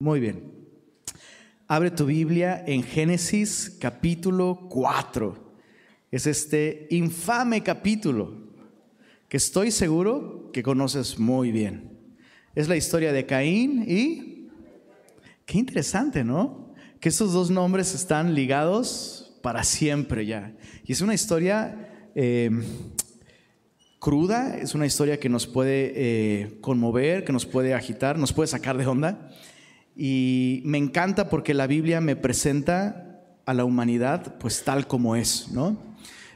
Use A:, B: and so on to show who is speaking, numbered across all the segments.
A: Muy bien. Abre tu Biblia en Génesis capítulo 4. Es este infame capítulo que estoy seguro que conoces muy bien. Es la historia de Caín y... Qué interesante, ¿no? Que estos dos nombres están ligados para siempre ya. Y es una historia eh, cruda, es una historia que nos puede eh, conmover, que nos puede agitar, nos puede sacar de onda. Y me encanta porque la Biblia me presenta a la humanidad pues tal como es, ¿no?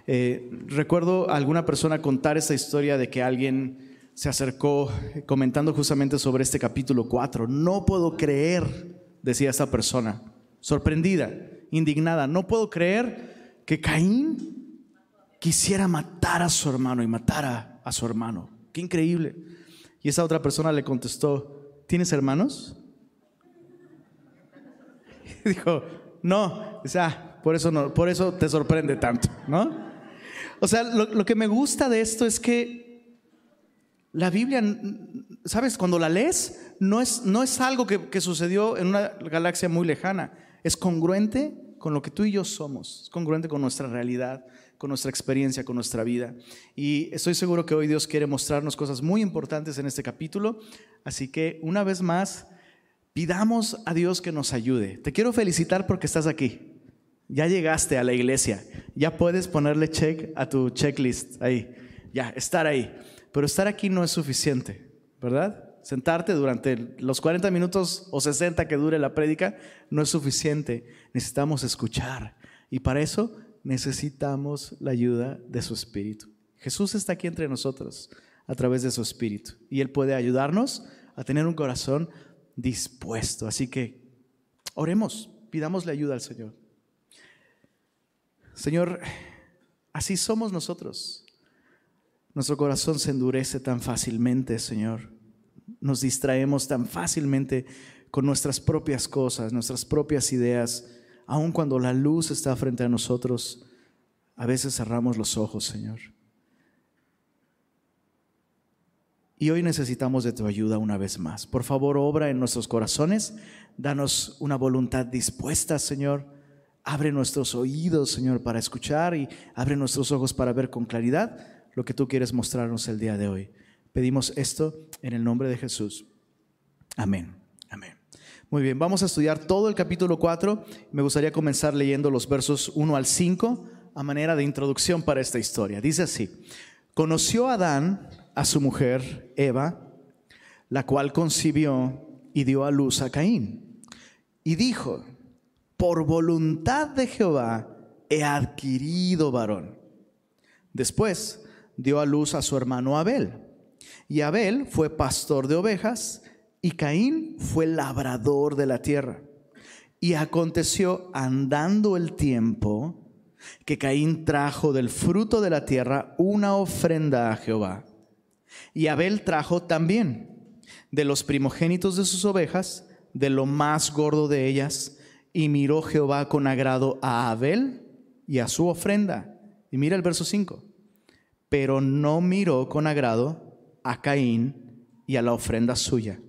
A: Eh, recuerdo a alguna persona contar esta historia de que alguien se acercó comentando justamente sobre este capítulo 4. No puedo creer, decía esta persona, sorprendida, indignada, no puedo creer que Caín quisiera matar a su hermano y matara a su hermano. Qué increíble. Y esa otra persona le contestó, ¿tienes hermanos? dijo, no, o sea, por eso, por eso te sorprende tanto, ¿no? O sea, lo, que me gusta de esto es que la Biblia, ¿sabes? Cuando la lees, no es, no es algo que, que sucedió en una galaxia muy lejana, es congruente con lo que tú y yo somos, es congruente con nuestra realidad, con nuestra experiencia, con nuestra vida. Y estoy seguro que hoy Dios quiere mostrarnos cosas muy importantes en este capítulo. Así que una vez más, Pidamos a Dios que nos ayude. Te quiero felicitar porque estás aquí. Ya llegaste a la iglesia. Ya puedes ponerle check a tu checklist ahí. Ya, estar ahí. Pero estar aquí no es suficiente, ¿verdad? Sentarte durante los 40 minutos o 60 que dure la prédica no es suficiente. Necesitamos escuchar. Y para eso necesitamos la ayuda de su Espíritu. Jesús está aquí entre nosotros a través de su Espíritu. Y Él puede ayudarnos a tener un corazón dispuesto. Así que oremos, pidamosle ayuda al Señor. Señor, así somos nosotros. Nuestro corazón se endurece tan fácilmente, Señor. Nos distraemos tan fácilmente con nuestras propias cosas, nuestras propias ideas, aun cuando la luz está frente a nosotros. A veces cerramos los ojos, Señor. Y hoy necesitamos de tu ayuda una vez más. Por favor, obra en nuestros corazones. Danos una voluntad dispuesta, Señor. Abre nuestros oídos, Señor, para escuchar y abre nuestros ojos para ver con claridad lo que tú quieres mostrarnos el día de hoy. Pedimos esto en el nombre de Jesús. Amén. Amén. Muy bien, vamos a estudiar todo el capítulo 4. Me gustaría comenzar leyendo los versos 1 al 5 a manera de introducción para esta historia. Dice así, conoció Adán a su mujer Eva, la cual concibió y dio a luz a Caín. Y dijo, por voluntad de Jehová he adquirido varón. Después dio a luz a su hermano Abel. Y Abel fue pastor de ovejas y Caín fue labrador de la tierra. Y aconteció andando el tiempo que Caín trajo del fruto de la tierra una ofrenda a Jehová. Y Abel trajo también de los primogénitos de sus ovejas, de lo más gordo de ellas, y miró Jehová con agrado a Abel y a su ofrenda. Y mira el verso 5. Pero no miró con agrado a Caín y a la ofrenda suya.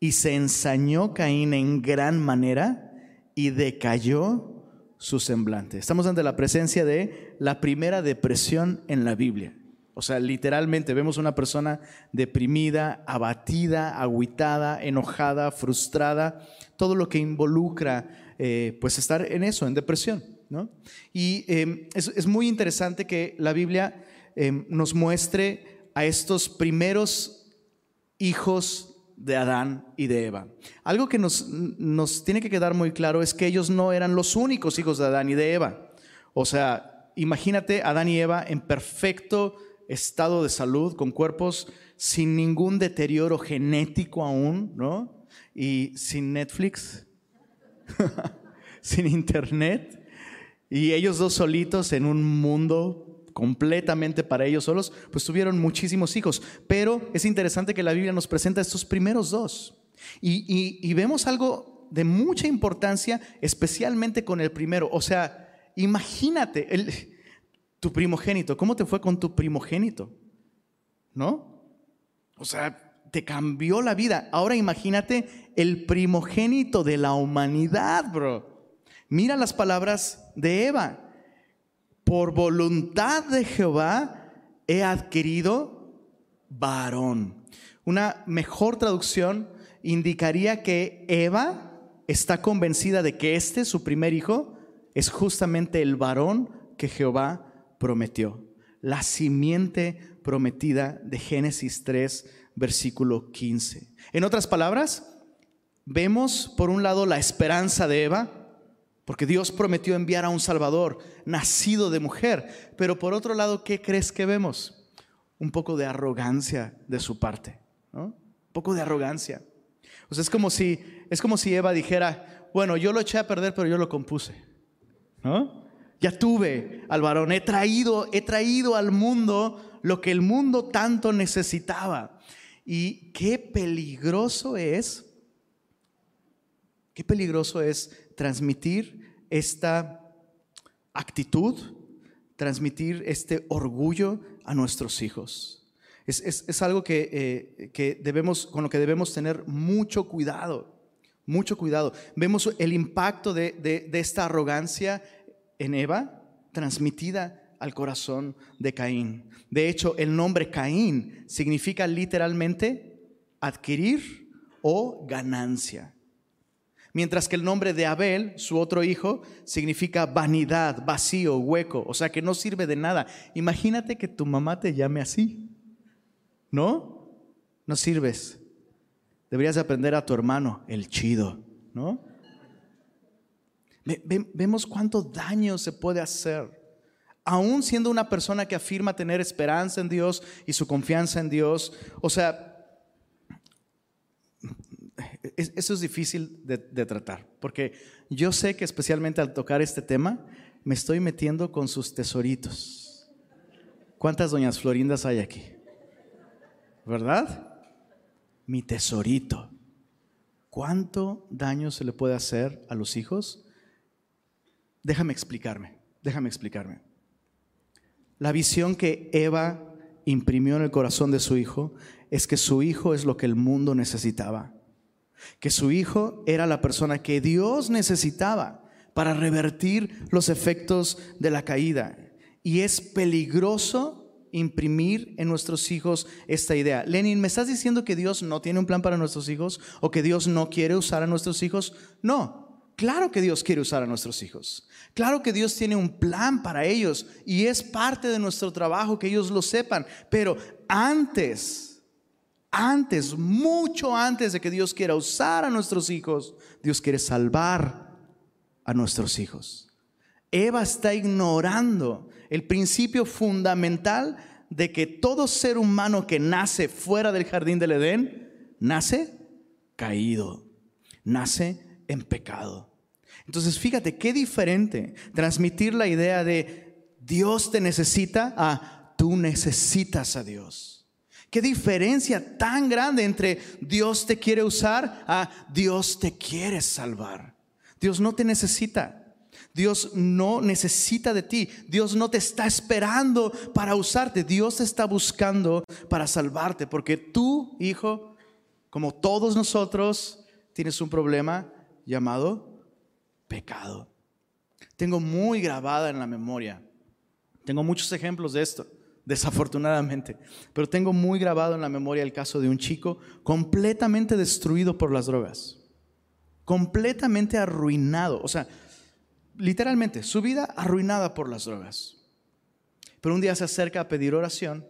A: Y se ensañó Caín en gran manera y decayó su semblante. Estamos ante la presencia de la primera depresión en la Biblia. O sea, literalmente vemos una persona deprimida, abatida, agüitada, enojada, frustrada, todo lo que involucra eh, pues estar en eso, en depresión. ¿no? Y em, es, muy interesante que la Biblia em, nos muestre a estos primeros hijos de Adán y de Eva. Algo que nos, nos tiene que quedar muy claro es que ellos no eran los únicos hijos de Adán y de Eva. O sea, imagínate Adán y Eva en perfecto estado de salud, con cuerpos sin ningún deterioro genético aún, ¿no? Y sin Netflix, sin internet, y ellos dos solitos en un mundo completamente para ellos solos, pues tuvieron muchísimos hijos. Pero es interesante que la Biblia nos presenta estos primeros dos. Y, vemos algo de mucha importancia, especialmente con el primero. O sea, imagínate, el, tu primogénito. ¿Cómo te fue con tu primogénito? ¿No? O sea, te cambió la vida. Ahora imagínate el primogénito de la humanidad, bro. Mira las palabras de Eva. Por voluntad de Jehová he adquirido varón. Una mejor traducción indicaría que Eva está convencida de que este, su primer hijo, es justamente el varón que Jehová prometió. La simiente prometida de Génesis 3, versículo 15. En otras palabras, vemos por un lado la esperanza de Eva, porque Dios prometió enviar a un Salvador nacido de mujer, pero por otro lado, ¿qué crees que vemos? Un poco de arrogancia de su parte, ¿no? Un poco de arrogancia. O sea, es como si, es como si Eva dijera, bueno, yo lo eché a perder, pero yo lo compuse, ¿no? Ya tuve al varón, he traído, he traído al mundo lo que el mundo tanto necesitaba. Y qué peligroso es, qué peligroso es transmitir esta actitud, transmitir este orgullo a nuestros hijos. Es, algo que, eh, debemos, con lo que debemos tener mucho cuidado, mucho cuidado. Vemos el impacto de, de esta arrogancia en Eva, transmitida al corazón de Caín. De hecho, el nombre Caín significa literalmente adquirir o ganancia. Mientras que el nombre de Abel, su otro hijo, significa vanidad, vacío, hueco, o sea que no sirve de nada. Imagínate que tu mamá te llame así. ¿No? No sirves. Deberías aprender a tu hermano, el chido, ¿no? Vemos cuánto daño se puede hacer. Aún siendo una persona que afirma tener esperanza en Dios y su confianza en Dios. O sea, eso es difícil de, tratar, porque yo sé que especialmente al tocar este tema, me estoy metiendo con sus tesoritos. ¿Cuántas doñas Florindas hay aquí? ¿verdad? Mi tesorito. ¿Cuánto daño se le puede hacer a los hijos? Déjame explicarme, déjame explicarme. La visión que Eva imprimió en el corazón de su hijo es que su hijo es lo que el mundo necesitaba, que su hijo era la persona que Dios necesitaba para revertir los efectos de la caída. Y es peligroso imprimir en nuestros hijos esta idea. Lenin, ¿me estás diciendo que Dios no tiene un plan para nuestros hijos o que Dios no quiere usar a nuestros hijos? No, claro que Dios quiere usar a nuestros hijos. Claro que Dios tiene un plan para ellos y es parte de nuestro trabajo que ellos lo sepan. Pero antes, antes, mucho antes de que Dios quiera usar a nuestros hijos, Dios quiere salvar a nuestros hijos. Eva está ignorando el principio fundamental de que todo ser humano que nace fuera del jardín del Edén, nace caído, nace en pecado. Entonces, fíjate qué diferente transmitir la idea de Dios te necesita a tú necesitas a Dios. Qué diferencia tan grande entre Dios te quiere usar a Dios te quiere salvar. Dios no te necesita. Dios no necesita de ti. Dios no te está esperando para usarte. Dios está buscando para salvarte. Porque tú, hijo, como todos nosotros, tienes un problema llamado pecado. Tengo muy grabada en la memoria. Tengo muchos ejemplos de esto, desafortunadamente. Pero tengo muy grabado en la memoria el caso de un chico completamente destruido por las drogas. Completamente arruinado. O sea, literalmente, su vida arruinada por las drogas. Pero un día se acerca a pedir oración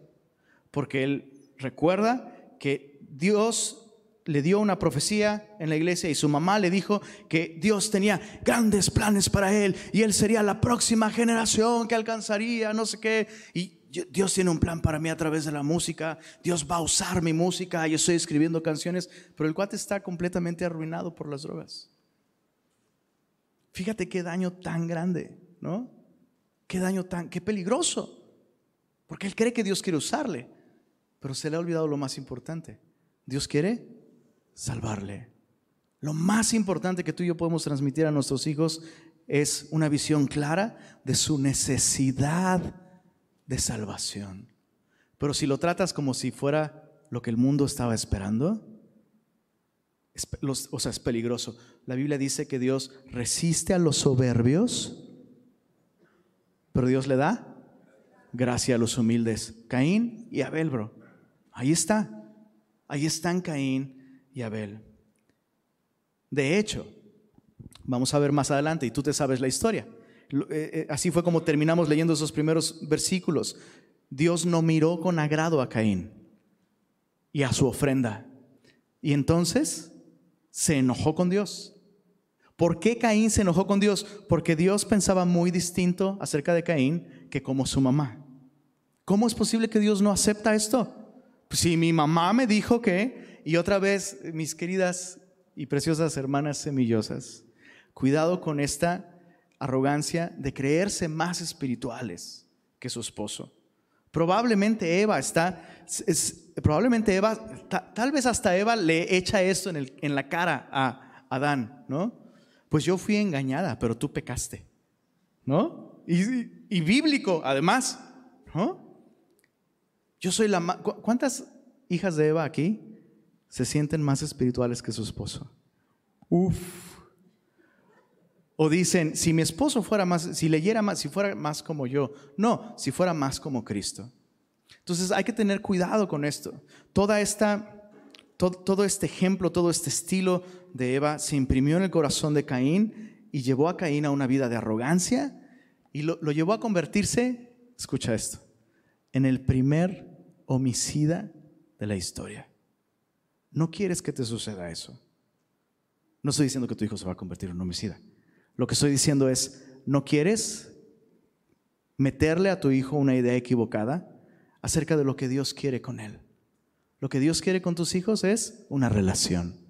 A: porque él recuerda que Dios le dio una profecía en la iglesia y su mamá le dijo que Dios tenía grandes planes para él y él sería la próxima generación que alcanzaría, no sé qué. Y Dios tiene un plan para mí a través de la música, Dios va a usar mi música, yo estoy escribiendo canciones, pero el cuate está completamente arruinado por las drogas. Fíjate qué daño tan grande, ¿no? Qué daño tan, qué peligroso. Porque él cree que Dios quiere usarle, pero se le ha olvidado lo más importante. Dios quiere salvarle. Lo más importante que tú y yo podemos transmitir a nuestros hijos es una visión clara de su necesidad de salvación. Pero si lo tratas como si fuera lo que el mundo estaba esperando, o sea, es peligroso. La Biblia dice que Dios resiste a los soberbios, pero Dios le da gracia a los humildes. Caín y Abel, bro. Ahí está. Ahí están Caín y Abel. De hecho, vamos a ver más adelante, y tú te sabes la historia. Eh, eh, así fue como terminamos leyendo esos primeros versículos. Dios no miró con agrado a Caín y a su ofrenda. Y entonces se enojó con Dios. ¿Por qué Caín se enojó con Dios? Porque Dios pensaba muy distinto acerca de Caín que como su mamá. ¿Cómo es posible que Dios no acepta esto? Si mi mamá me dijo que, y otra vez, mis queridas y preciosas hermanas semillosas, cuidado con esta arrogancia de creerse más espirituales que su esposo. Probablemente Eva está, probablemente Eva, tal vez hasta Eva le echa esto en, el, en la cara a Adán, ¿no? Pues yo fui engañada, pero tú pecaste, ¿no? Y, bíblico, además, ¿no? Yo soy la ¿Cuántas hijas de Eva aquí se sienten más espirituales que su esposo? Uf. O dicen, si mi esposo fuera más, si leyera más, si fuera más como yo. No, si fuera más como Cristo. Entonces hay que tener cuidado con esto. Toda esta, todo, este ejemplo, todo este estilo de Eva se imprimió en el corazón de Caín y llevó a Caín a una vida de arrogancia y lo, lo llevó a convertirse, escucha esto, en el primer homicida de la historia. No quieres que te suceda eso. No estoy diciendo que tu hijo se va a convertir en homicida. Lo que estoy diciendo es, no quieres meterle a tu hijo una idea equivocada acerca de lo que Dios quiere con él. Lo que Dios quiere con tus hijos es una relación.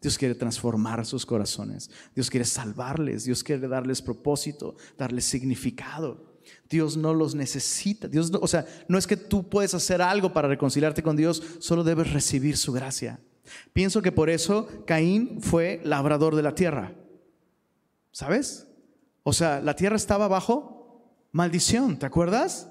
A: Dios quiere transformar sus corazones. Dios quiere salvarles. Dios quiere darles propósito, darles significado. Dios no los necesita. Dios o sea, no es que tú puedes hacer algo para reconciliarte con Dios, solo debes recibir su gracia. Pienso que por eso Caín fue labrador de la tierra. ¿Sabes? O sea, la tierra estaba bajo maldición, ¿te acuerdas?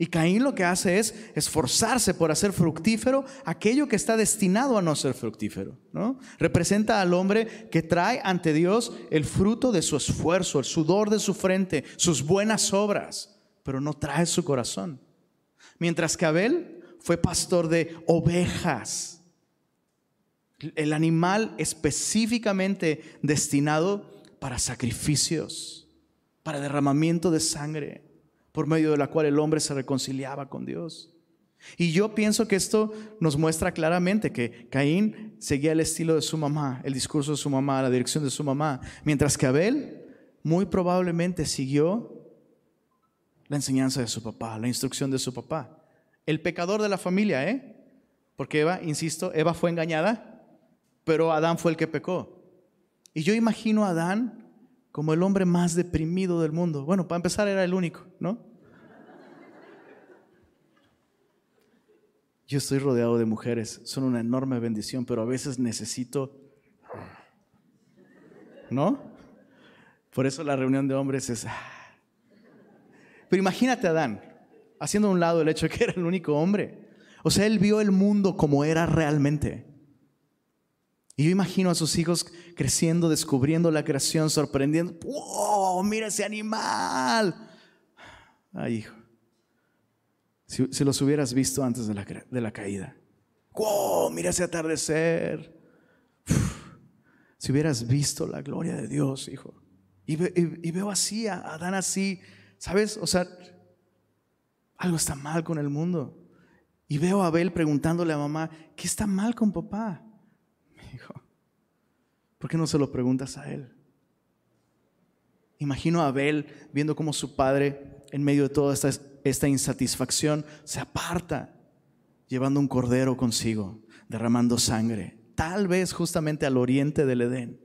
A: Y Caín lo que hace es esforzarse por hacer fructífero aquello que está destinado a no ser fructífero. ¿no? Representa al hombre que trae ante Dios el fruto de su esfuerzo, el sudor de su frente, sus buenas obras, pero no trae su corazón. Mientras que Abel fue pastor de ovejas, el animal específicamente destinado para sacrificios, para derramamiento de sangre, por medio de la cual el hombre se reconciliaba con Dios. Y yo pienso que esto nos muestra claramente que Caín seguía el estilo de su mamá, el discurso de su mamá, la dirección de su mamá, mientras que Abel muy probablemente siguió la enseñanza de su papá, la instrucción de su papá. El pecador de la familia, ¿eh? Porque Eva, insisto, Eva fue engañada, pero Adán fue el que pecó. Y yo imagino a Adán como el hombre más deprimido del mundo. Bueno, para empezar era el único, ¿no? Yo estoy rodeado de mujeres, son una enorme bendición, pero a veces necesito, ¿no? Por eso la reunión de hombres es... Ah. Pero imagínate a Adán, haciendo a un lado el hecho de que era el único hombre. O sea, él vio el mundo como era realmente. Y yo imagino a sus hijos creciendo, descubriendo la creación, sorprendiendo. ¡Wow! ¡Mira ese animal! Ay, hijo. Si, los hubieras visto antes de la, de la caída. ¡Wow! ¡Mira ese atardecer! si hubieras visto la gloria de Dios, hijo. Y, y veo así, a Adán así. ¿Sabes? O sea, algo está mal con el mundo. Y veo a Abel preguntándole a mamá, ¿qué está mal con papá? Hijo, ¿por qué no se lo preguntas a él? Imagino a Abel viendo cómo su padre, en medio de toda esta, esta insatisfacción, se aparta, llevando un cordero consigo, derramando sangre, tal vez justamente al oriente del Edén,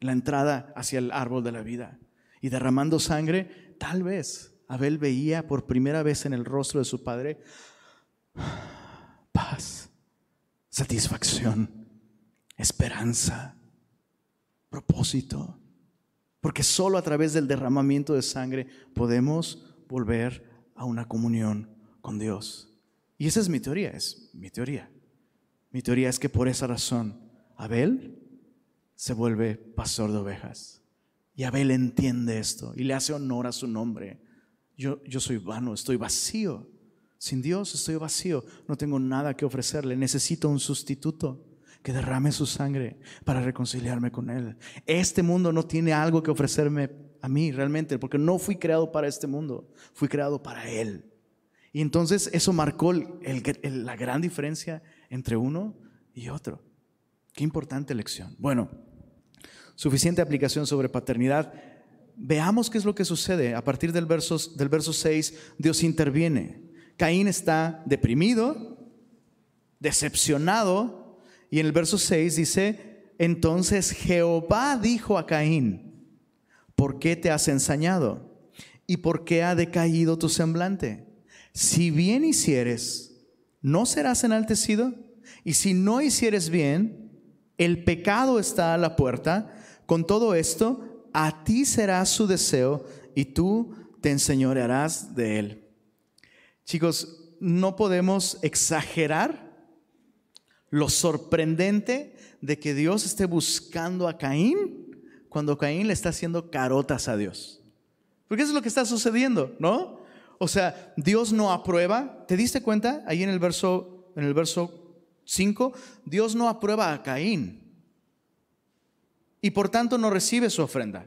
A: la entrada hacia el árbol de la vida. Y derramando sangre, tal vez Abel veía por primera vez en el rostro de su padre paz, satisfacción esperanza, propósito. Porque solo a través del derramamiento de sangre podemos volver a una comunión con Dios. Y esa es mi teoría, es mi teoría. Mi teoría es que por esa razón Abel se vuelve pastor de ovejas. Y Abel entiende esto y le hace honor a su nombre. Yo, yo soy vano, estoy vacío. Sin Dios estoy vacío, no tengo nada que ofrecerle, necesito un sustituto que derrame su sangre para reconciliarme con Él. Este mundo no tiene algo que ofrecerme a mí realmente, porque no fui creado para este mundo, fui creado para Él. Y entonces eso marcó la gran diferencia entre uno y otro. Qué importante lección. Bueno, suficiente aplicación sobre paternidad. Veamos qué es lo que sucede. A partir del verso, del verso 6, Dios interviene. Caín está deprimido, decepcionado, y en el verso 6 dice, entonces Jehová dijo a Caín, ¿por qué te has ensañado? ¿Y por qué ha decaído tu semblante? Si bien hicieres, ¿no serás enaltecido? Y si no hicieres bien, el pecado está a la puerta. Con todo esto, a ti será su deseo y tú te enseñorearás de él. Chicos, no podemos exagerar lo sorprendente de que Dios esté buscando a Caín cuando Caín le está haciendo carotas a Dios. Porque eso es lo que está sucediendo, ¿no? O sea, Dios no aprueba. ¿Te diste cuenta ahí en el verso en el verso 5? Dios no aprueba a Caín. Y por tanto no recibe su ofrenda.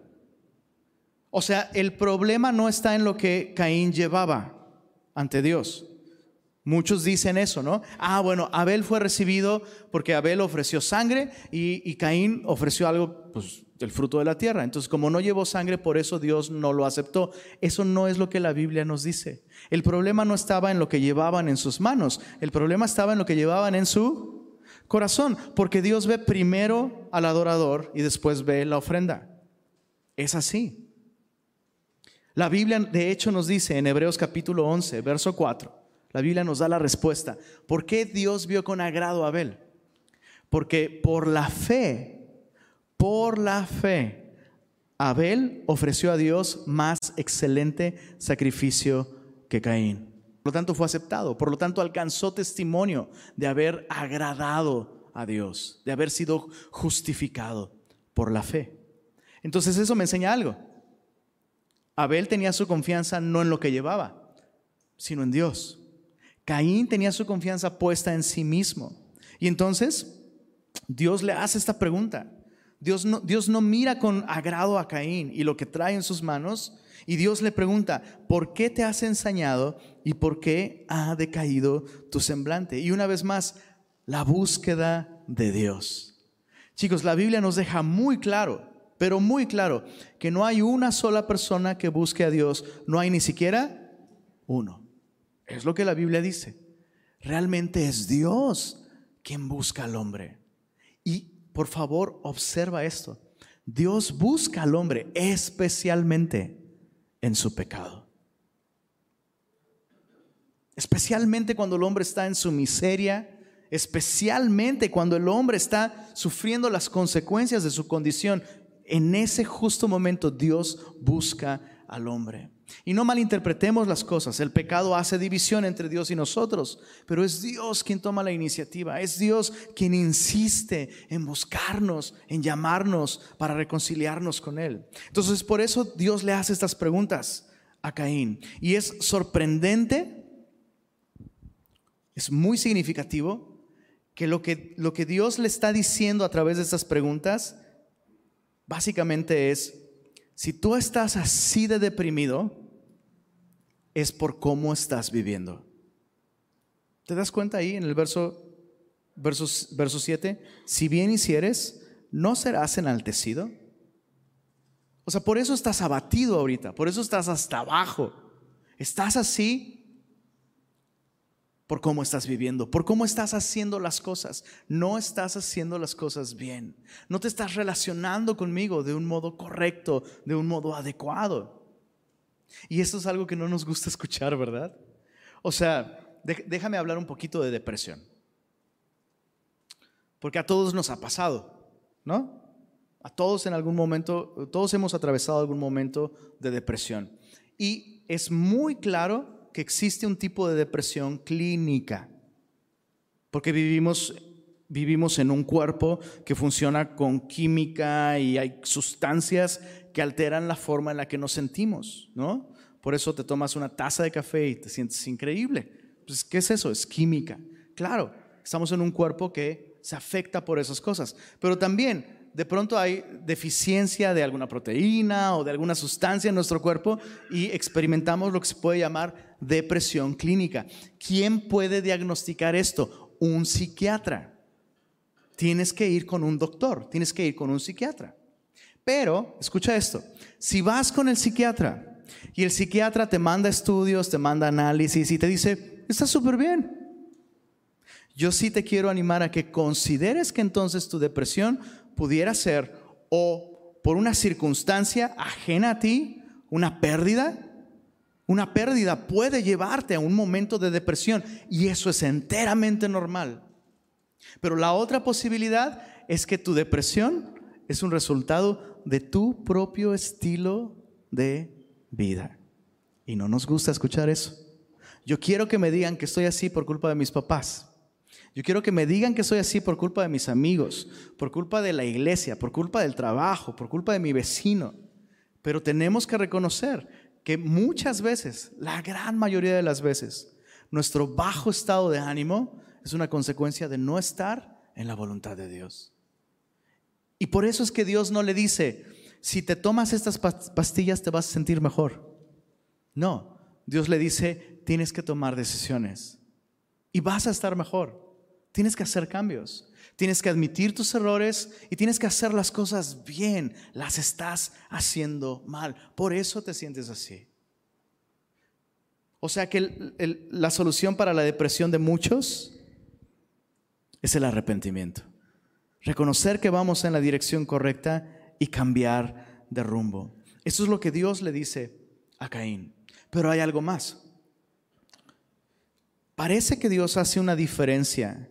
A: O sea, el problema no está en lo que Caín llevaba ante Dios. Muchos dicen eso, ¿no? Ah, bueno, Abel fue recibido porque Abel ofreció sangre y, Caín ofreció algo, pues, del fruto de la tierra. Entonces, como no llevó sangre, por eso Dios no lo aceptó. Eso no es lo que la Biblia nos dice. El problema no estaba en lo que llevaban en sus manos, el problema estaba en lo que llevaban en su corazón, porque Dios ve primero al adorador y después ve la ofrenda. Es así. La Biblia de hecho nos dice en Hebreos capítulo 11, verso 4, la Biblia nos da la respuesta. ¿Por qué Dios vio con agrado a Abel? Porque por la fe, por la fe, Abel ofreció a Dios más excelente sacrificio que Caín. Por lo tanto fue aceptado, por lo tanto alcanzó testimonio de haber agradado a Dios, de haber sido justificado por la fe. Entonces eso me enseña algo. Abel tenía su confianza no en lo que llevaba, sino en Dios. Caín tenía su confianza puesta en sí mismo. Y entonces Dios le hace esta pregunta. Dios no, Dios no mira con agrado a Caín y lo que trae en sus manos. Y Dios le pregunta, ¿por qué te has ensañado y por qué ha decaído tu semblante? Y una vez más, la búsqueda de Dios. Chicos, la Biblia nos deja muy claro pero muy claro, que no hay una sola persona que busque a Dios, no hay ni siquiera uno. Es lo que la Biblia dice. Realmente es Dios quien busca al hombre. Y por favor, observa esto. Dios busca al hombre especialmente en su pecado. Especialmente cuando el hombre está en su miseria, especialmente cuando el hombre está sufriendo las consecuencias de su condición en ese justo momento Dios busca al hombre. Y no malinterpretemos las cosas. El pecado hace división entre Dios y nosotros, pero es Dios quien toma la iniciativa. Es Dios quien insiste en buscarnos, en llamarnos para reconciliarnos con Él. Entonces, por eso Dios le hace estas preguntas a Caín. Y es sorprendente, es muy significativo que lo que, lo que Dios le está diciendo a través de estas preguntas básicamente es, si tú estás así de deprimido, es por cómo estás viviendo. ¿Te das cuenta ahí en el verso, verso, verso 7? Si bien hicieres, ¿no serás enaltecido? O sea, por eso estás abatido ahorita, por eso estás hasta abajo. Estás así por cómo estás viviendo, por cómo estás haciendo las cosas. No estás haciendo las cosas bien. No te estás relacionando conmigo de un modo correcto, de un modo adecuado. Y eso es algo que no nos gusta escuchar, ¿verdad? O sea, déjame hablar un poquito de depresión. Porque a todos nos ha pasado, ¿no? A todos en algún momento, todos hemos atravesado algún momento de depresión. Y es muy claro que existe un tipo de depresión clínica, porque vivimos vivimos en un cuerpo que funciona con química y hay sustancias que alteran la forma en la que nos sentimos, ¿no? Por eso te tomas una taza de café y te sientes increíble. Pues, ¿Qué es eso? Es química. Claro, estamos en un cuerpo que se afecta por esas cosas. Pero también, de pronto hay deficiencia de alguna proteína o de alguna sustancia en nuestro cuerpo y experimentamos lo que se puede llamar depresión clínica. ¿Quién puede diagnosticar esto? Un psiquiatra tienes que ir con un doctor, tienes que ir con un psiquiatra. Pero, escucha esto, si vas con el psiquiatra y el psiquiatra te manda estudios, te manda análisis y te dice, está súper bien. Yo sí te quiero animar a que consideres que entonces tu depresión pudiera ser o por una circunstancia ajena a ti, una pérdida, una pérdida puede llevarte a un momento de depresión y eso es enteramente normal. Pero la otra posibilidad es que tu depresión es un resultado de tu propio estilo de vida. Y no nos gusta escuchar eso. Yo quiero que me digan que estoy así por culpa de mis papás. Yo quiero que me digan que soy así por culpa de mis amigos, por culpa de la iglesia, por culpa del trabajo, por culpa de mi vecino. Pero tenemos que reconocer que muchas veces, la gran mayoría de las veces, nuestro bajo estado de ánimo es una consecuencia de no estar en la voluntad de Dios. Y por eso es que Dios no le dice, si te tomas estas pastillas te vas a sentir mejor. No, Dios le dice, tienes que tomar decisiones y vas a estar mejor. Tienes que hacer cambios. Tienes que admitir tus errores y tienes que hacer las cosas bien. Las estás haciendo mal. Por eso te sientes así. O sea que la solución para la depresión de muchos es el arrepentimiento. Reconocer que vamos en la dirección correcta y cambiar de rumbo. Eso es lo que Dios le dice a Caín. Pero hay algo más. Parece que Dios hace una diferencia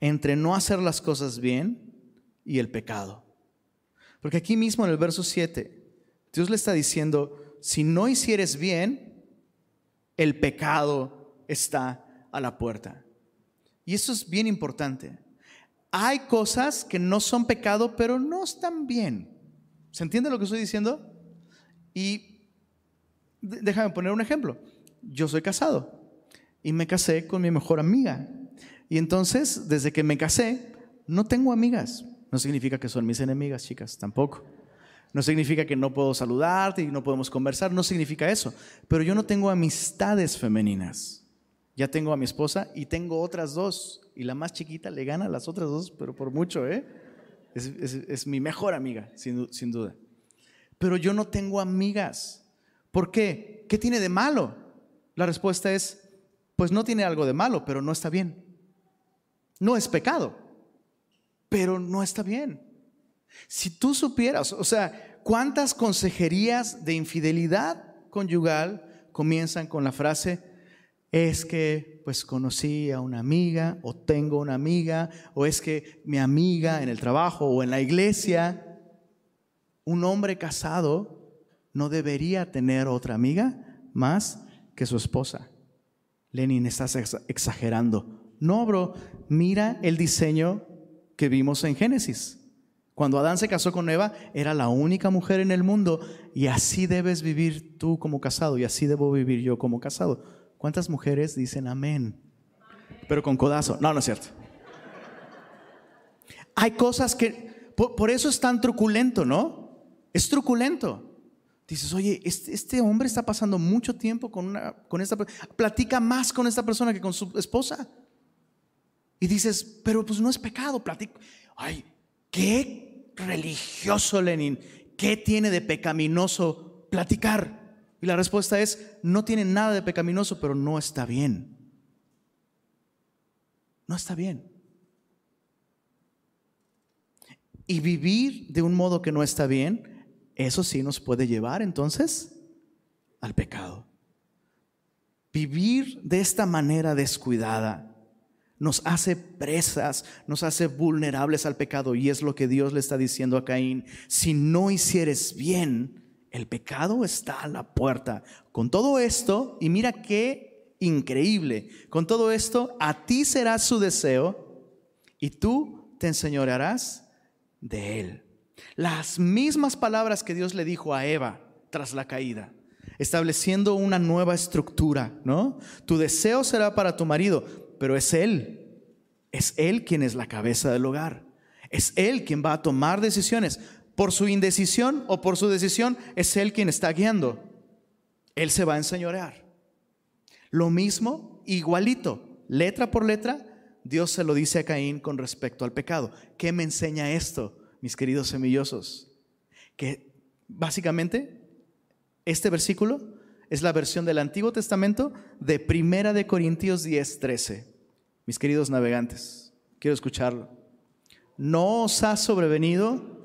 A: entre no hacer las cosas bien y el pecado. Porque aquí mismo en el verso 7, Dios le está diciendo, si no hicieres bien, el pecado está a la puerta. Y eso es bien importante. Hay cosas que no son pecado, pero no están bien. ¿Se entiende lo que estoy diciendo? Y déjame poner un ejemplo. Yo soy casado y me casé con mi mejor amiga. Y entonces, desde que me casé, no tengo amigas. No significa que son mis enemigas, chicas, tampoco. No significa que no puedo saludarte y no podemos conversar, no significa eso. Pero yo no tengo amistades femeninas. Ya tengo a mi esposa y tengo otras dos. Y la más chiquita le gana a las otras dos, pero por mucho, ¿eh? Es, mi mejor amiga, sin, sin duda. Pero yo no tengo amigas. ¿Por qué? ¿Qué tiene de malo? La respuesta es, pues no tiene algo de malo, pero no está bien. No es pecado, pero no está bien. Si tú supieras, o sea, ¿cuántas consejerías de infidelidad conyugal comienzan con la frase, es que pues conocí a una amiga o tengo una amiga o es que mi amiga en el trabajo o en la iglesia, un hombre casado no debería tener otra amiga más que su esposa. Lenin, estás exagerando. No, bro, mira el diseño que vimos en Génesis. Cuando Adán se casó con Eva, era la única mujer en el mundo y así debes vivir tú como casado y así debo vivir yo como casado. ¿Cuántas mujeres dicen amén? Pero con codazo. No, no es cierto. Hay cosas que, por, eso es tan truculento, ¿no? Es truculento. Dices, oye, este, hombre está pasando mucho tiempo con, una, con esta platica más con esta persona que con su esposa. Y dices, pero pues no es pecado, platica. Ay, qué religioso Lenin, ¿qué tiene de pecaminoso platicar? Y la respuesta es, no tiene nada de pecaminoso, pero no está bien. No está bien. Y vivir de un modo que no está bien, eso sí nos puede llevar entonces al pecado. Vivir de esta manera descuidada nos hace presas, nos hace vulnerables al pecado. Y es lo que Dios le está diciendo a Caín. Si no hicieres bien, el pecado está a la puerta. Con todo esto, y mira qué increíble, con todo esto, a ti será su deseo y tú te enseñorearás de él. Las mismas palabras que Dios le dijo a Eva tras la caída, estableciendo una nueva estructura, ¿no? Tu deseo será para tu marido, pero es él. Es él quien es la cabeza del hogar. Es él quien va a tomar decisiones. Por su indecisión o por su decisión, es él quien está guiando. Él se va a enseñorear. Lo mismo, igualito, letra por letra, Dios se lo dice a Caín con respecto al pecado. ¿Qué me enseña esto, mis queridos semillosos? Que básicamente este versículo es la versión del Antiguo Testamento de Primera de Corintios 10, 13. Mis queridos navegantes, quiero escucharlo. No os ha sobrevenido,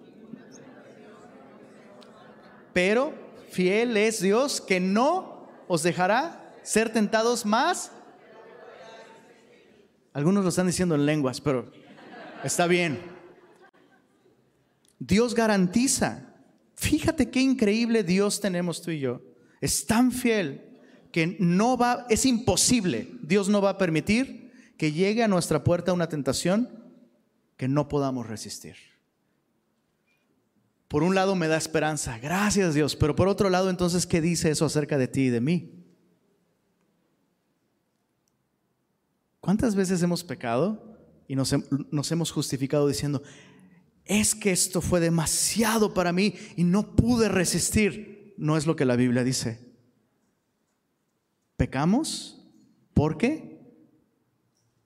A: pero fiel es Dios que no os dejará ser tentados más. Algunos lo están diciendo en lenguas, pero está bien. Dios garantiza Fíjate qué increíble Dios tenemos tú y yo. Es tan fiel que no va, es imposible, Dios no va a permitir que llegue a nuestra puerta una tentación que no podamos resistir. Por un lado me da esperanza, gracias Dios, pero por otro lado entonces, ¿qué dice eso acerca de ti y de mí? ¿Cuántas veces hemos pecado y nos, hemos justificado diciendo, es que esto fue demasiado para mí y no pude resistir. No es lo que la Biblia dice. Pecamos porque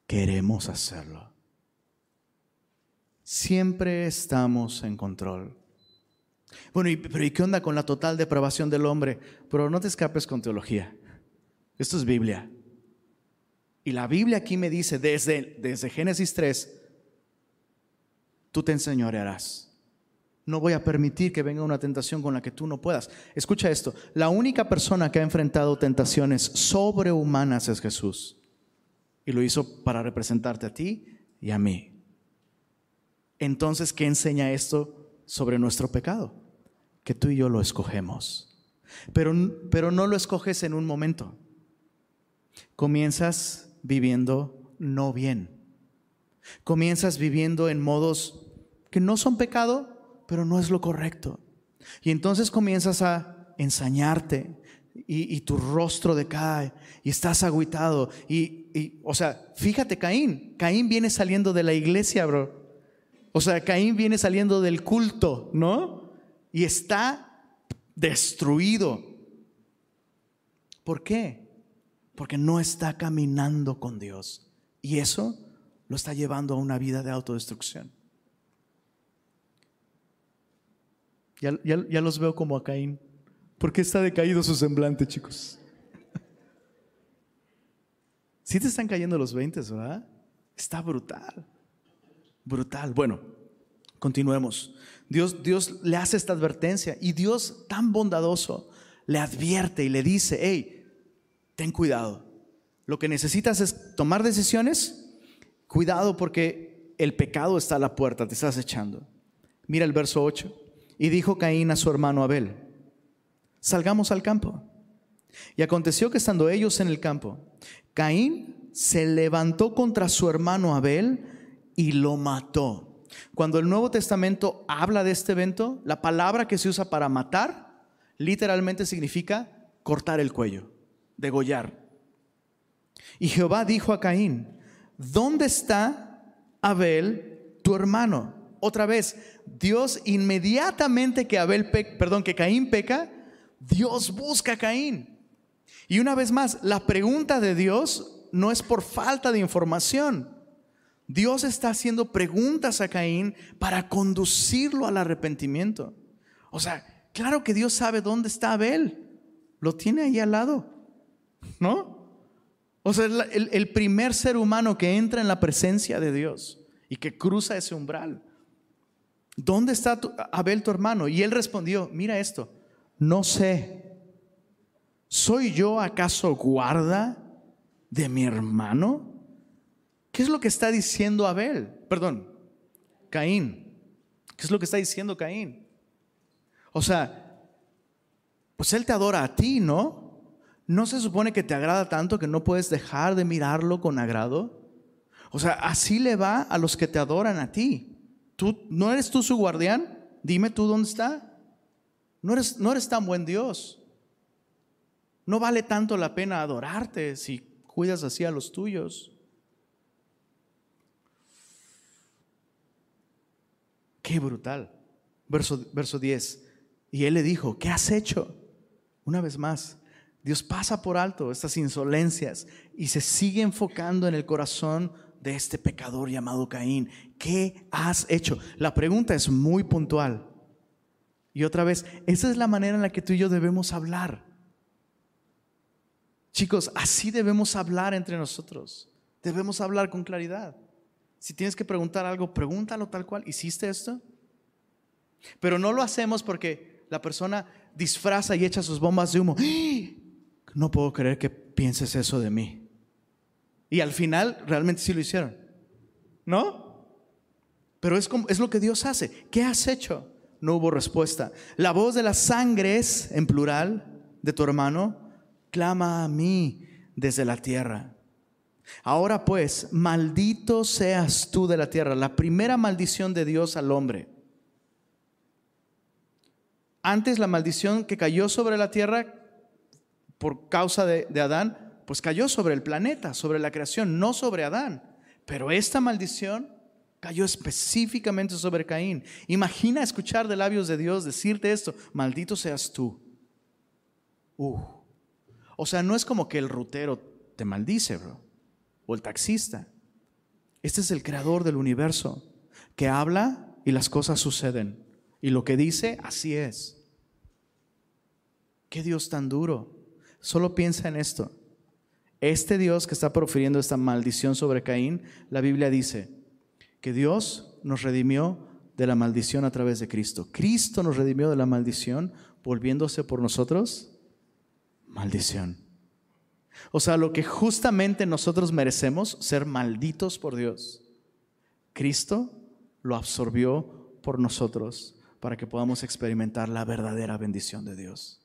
A: queremos hacerlo. Siempre estamos en control. Bueno, pero ¿y qué onda con la total depravación del hombre? Pero no te escapes con teología. Esto es Biblia. Y la Biblia aquí me dice desde, desde Génesis 3, tú te enseñorearás. No voy a permitir que venga una tentación con la que tú no puedas. Escucha esto, la única persona que ha enfrentado tentaciones sobrehumanas es Jesús. Y lo hizo para representarte a ti y a mí. Entonces, ¿qué enseña esto sobre nuestro pecado? Que tú y yo lo escogemos. Pero, pero no lo escoges en un momento. Comienzas viviendo no bien. Comienzas viviendo en modos que no son pecado, pero no es lo correcto. Y entonces comienzas a ensañarte y, tu rostro decae y estás agüitado. Y, y, o sea, fíjate, Caín, Caín viene saliendo de la iglesia, bro. O sea, Caín viene saliendo del culto, ¿no? Y está destruido. ¿Por qué? Porque no está caminando con Dios. Y eso lo está llevando a una vida de autodestrucción. Ya, los veo como a Caín. ¿Por qué está decaído su semblante, chicos? Sí te están cayendo los 20, ¿verdad? Está brutal. Brutal. Bueno, continuemos. Dios, Dios le hace esta advertencia y Dios tan bondadoso le advierte y le dice, hey, ten cuidado. Lo que necesitas es tomar decisiones. Cuidado porque el pecado está a la puerta, te estás echando. Mira el verso 8. Y dijo Caín a su hermano Abel, salgamos al campo. Y aconteció que estando ellos en el campo, Caín se levantó contra su hermano Abel y lo mató. Cuando el Nuevo Testamento habla de este evento, la palabra que se usa para matar literalmente significa cortar el cuello, degollar. Y Jehová dijo a Caín, ¿dónde está Abel, tu hermano? Otra vez, Dios inmediatamente que Abel perdón, que Caín peca, Dios busca a Caín. Y una vez más, la pregunta de Dios no es por falta de información. Dios está haciendo preguntas a Caín para conducirlo al arrepentimiento. O sea, claro que Dios sabe dónde está Abel. Lo tiene ahí al lado. ¿No? O sea, el, el primer ser humano que entra en la presencia de Dios y que cruza ese umbral. ¿dónde está Abel tu hermano? Y él respondió, mira esto, no sé, ¿soy yo acaso guarda de mi hermano? ¿Qué es lo que está diciendo Abel? Perdón, Caín. ¿Qué es lo que está diciendo Caín? O sea, pues él te adora a ti, ¿no? ¿No se supone que te agrada tanto que no puedes dejar de mirarlo con agrado? O sea, así le va a los que te adoran a ti. ¿Tú, ¿No eres tú su guardián? Dime tú dónde está. No eres, no eres tan buen Dios. No vale tanto la pena adorarte si cuidas así a los tuyos. Qué brutal. Verso, verso 10. Y él le dijo, ¿qué has hecho? Una vez más, Dios pasa por alto estas insolencias y se sigue enfocando en el corazón de este pecador llamado Caín. ¿Qué has hecho? La pregunta es muy puntual. Y otra vez, esa es la manera en la que tú y yo debemos hablar. Chicos, así debemos hablar entre nosotros. Debemos hablar con claridad. Si tienes que preguntar algo, pregúntalo tal cual. ¿Hiciste esto? Pero no lo hacemos porque la persona disfraza y echa sus bombas de humo. No puedo creer que pienses eso de mí. Y al final realmente sí lo hicieron. ¿No? Pero es, como, es lo que Dios hace. ¿Qué has hecho? No hubo respuesta. La voz de las sangres, en plural, de tu hermano, clama a mí desde la tierra. Ahora pues, maldito seas tú de la tierra. La primera maldición de Dios al hombre. Antes la maldición que cayó sobre la tierra por causa de, Adán, pues cayó sobre el planeta, sobre la creación, no sobre Adán. Pero esta maldición cayó específicamente sobre Caín. Imagina escuchar de labios de Dios decirte esto, maldito seas tú. Uh. O sea, no es como que el rutero te maldice, bro, o el taxista. Este es el creador del universo, que habla y las cosas suceden. Y lo que dice, así es. Qué Dios tan duro. Solo piensa en esto. Este Dios que está profiriendo esta maldición sobre Caín, la Biblia dice que Dios nos redimió de la maldición a través de Cristo. Cristo nos redimió de la maldición volviéndose por nosotros maldición. O sea, lo que justamente nosotros merecemos, ser malditos por Dios, Cristo lo absorbió por nosotros para que podamos experimentar la verdadera bendición de Dios.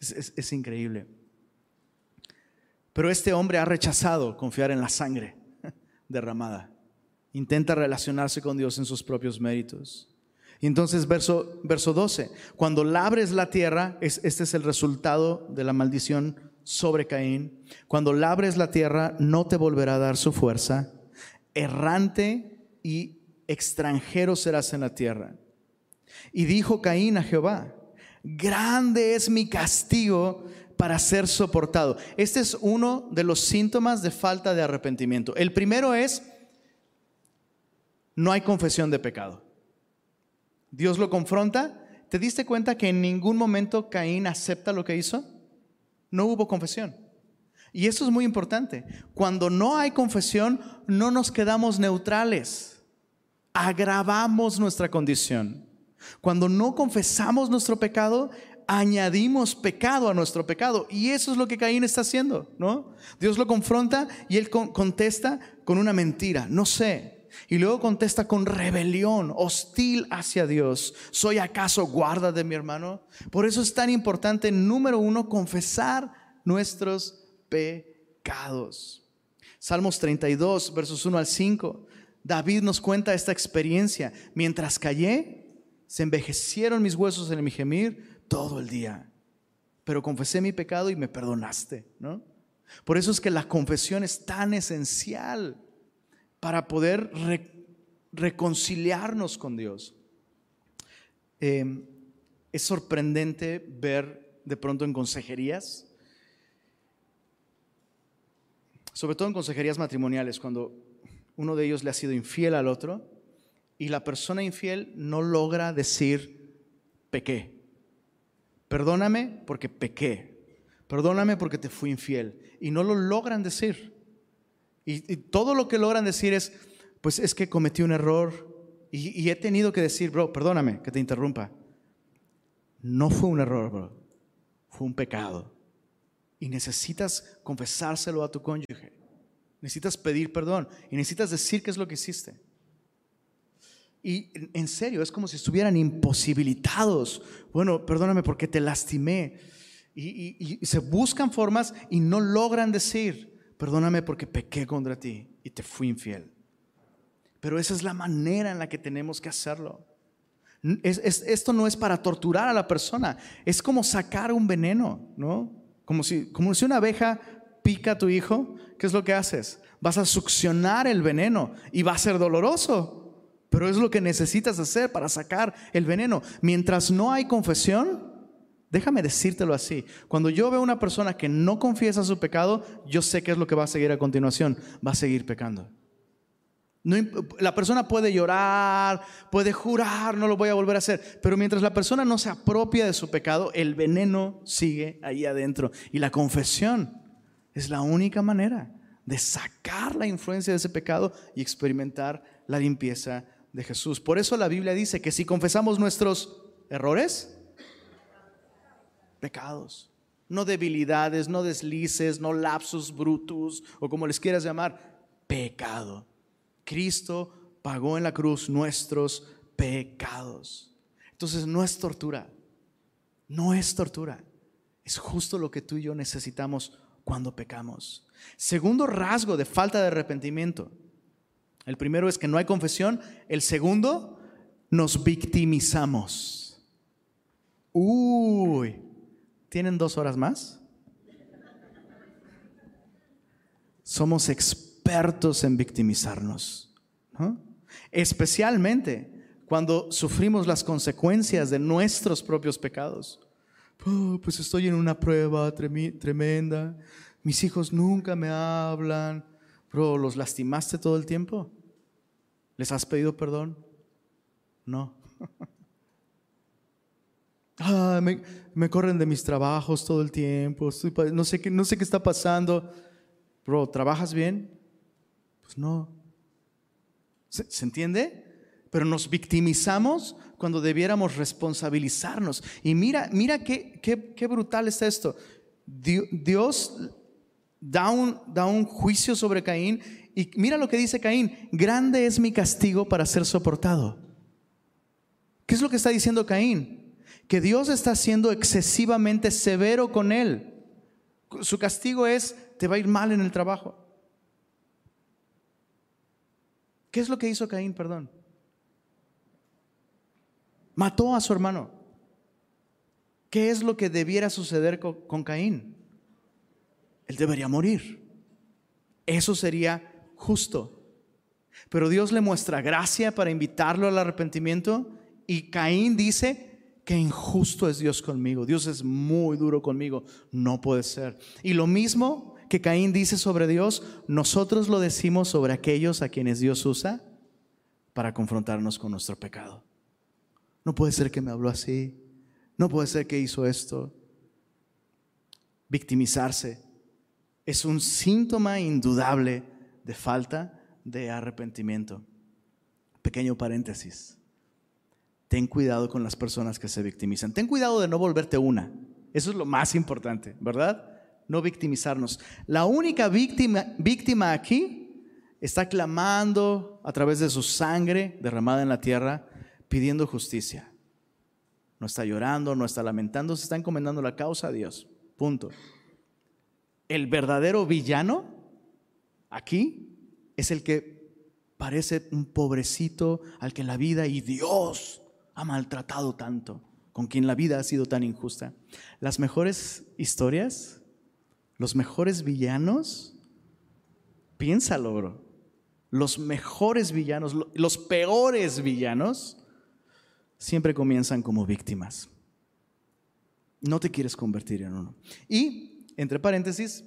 A: Es, increíble. Pero este hombre ha rechazado confiar en la sangre derramada. Intenta relacionarse con Dios en sus propios méritos. Y entonces verso, verso 12, cuando labres la tierra, este es el resultado de la maldición sobre Caín, cuando labres la tierra no te volverá a dar su fuerza, errante y extranjero serás en la tierra. Y dijo Caín a Jehová, grande es mi castigo para ser soportado. Este es uno de los síntomas de falta de arrepentimiento. El primero es, no hay confesión de pecado. Dios lo confronta. ¿Te diste cuenta que en ningún momento Caín acepta lo que hizo? No hubo confesión. Y eso es muy importante. Cuando no hay confesión, no nos quedamos neutrales. Agravamos nuestra condición. Cuando no confesamos nuestro pecado, añadimos pecado a nuestro pecado. Y eso es lo que Caín está haciendo, ¿no? Dios lo confronta y él contesta con una mentira, no sé. Y luego contesta con rebelión, hostil hacia Dios. ¿Soy acaso guarda de mi hermano? Por eso es tan importante, número uno, confesar nuestros pecados. Salmos 32, versos 1 al 5. David nos cuenta esta experiencia. Mientras callé, se envejecieron mis huesos en mi gemir todo el día. Pero confesé mi pecado y me perdonaste, ¿no? Por eso es que la confesión es tan esencial para poder reconciliarnos con Dios. Em, es sorprendente ver de pronto en consejerías, sobre todo en consejerías matrimoniales, cuando uno de ellos le ha sido infiel al otro, y la persona infiel no logra decir pequé. Perdóname porque pequé. Perdóname porque te fui infiel. Y no lo logran decir. Y, todo lo que logran decir es, pues es que cometí un error y, he tenido que decir, bro, perdóname que te interrumpa. No fue un error, bro. Fue un pecado. Y necesitas confesárselo a tu cónyuge. Necesitas pedir perdón y necesitas decir qué es lo que hiciste. Y en serio, es como si estuvieran imposibilitados. Bueno, perdóname porque te lastimé. Y, se buscan formas y no logran decir, perdóname porque pequé contra ti. y te fui infiel. Pero esa es la manera en la que tenemos que hacerlo. esto no es para torturar a la persona, es como sacar un veneno, ¿no? Como si, como si una abeja pica a tu hijo, ¿qué es lo que haces? Vas a succionar el veneno y va a ser doloroso, pero es lo que necesitas hacer para sacar el veneno. Mientras no hay confesión, déjame decírtelo así, cuando yo veo una persona que no confiesa su pecado, yo sé qué es lo que va a seguir a continuación, va a seguir pecando la persona puede llorar, puede jurar, no lo voy a volver a hacer, pero mientras la persona no se apropia de su pecado, el veneno sigue ahí adentro. Y la confesión es la única manera de sacar la influencia de ese pecado y experimentar la limpieza de Jesús. Por eso la Biblia dice que si confesamos nuestros errores, pecados, no debilidades, no deslices, no lapsus brutus o como les quieras llamar, pecado Cristo pagó en la cruz nuestros pecados. Entonces no es tortura, no es tortura, es justo lo que tú y yo necesitamos cuando pecamos. Segundo rasgo de falta de arrepentimiento. El primero es que no hay confesión. El segundo, nos victimizamos. Uy, ¿tienen dos horas más? Somos expertos en victimizarnos. Especialmente cuando sufrimos las consecuencias de nuestros propios pecados. Oh, pues estoy en una prueba tremenda. Mis hijos nunca me hablan. Bro, ¿los lastimaste todo el tiempo? ¿Les has pedido perdón? No. Ah, me, corren de mis trabajos todo el tiempo. no, sé qué, no sé qué está pasando. Bro, ¿trabajas bien? Pues no. ¿Se, entiende? Pero nos victimizamos cuando debiéramos responsabilizarnos. Y mira, mira qué, qué, brutal es esto. Dios da un, da un juicio sobre Caín y mira lo que dice Caín, grande es mi castigo para ser soportado. ¿Qué es lo que está diciendo Caín? Que Dios está siendo excesivamente severo con él. Su castigo es, te va a ir mal en el trabajo. ¿Qué es lo que hizo Caín, perdón? Mató a su hermano. ¿Qué es lo que debiera suceder con, Caín? Él debería morir. Eso sería justo. Pero Dios le muestra gracia para invitarlo al arrepentimiento y Caín dice que injusto es Dios conmigo. Dios es muy duro conmigo. No puede ser. Y lo mismo que Caín dice sobre Dios, nosotros lo decimos sobre aquellos a quienes Dios usa para confrontarnos con nuestro pecado. No puede ser que me habló así. No puede ser que hizo esto. Victimizarse es un síntoma indudable de falta de arrepentimiento. Pequeño paréntesis. Ten cuidado con las personas que se victimizan. Ten cuidado de no volverte una. Eso es lo más importante, ¿verdad? no victimizarnos. La única víctima, víctima aquí está clamando a través de su sangre derramada en la tierra, pidiendo justicia. No está llorando, no está lamentando, se está encomendando la causa a Dios. Punto. El verdadero villano aquí es el que parece un pobrecito al que la vida y Dios ha maltratado tanto, con quien la vida ha sido tan injusta. Las mejores historias los mejores villanos, piénsalo, bro. Los mejores villanos, los peores villanos, siempre comienzan como víctimas. No te quieres convertir en uno. Y, entre paréntesis,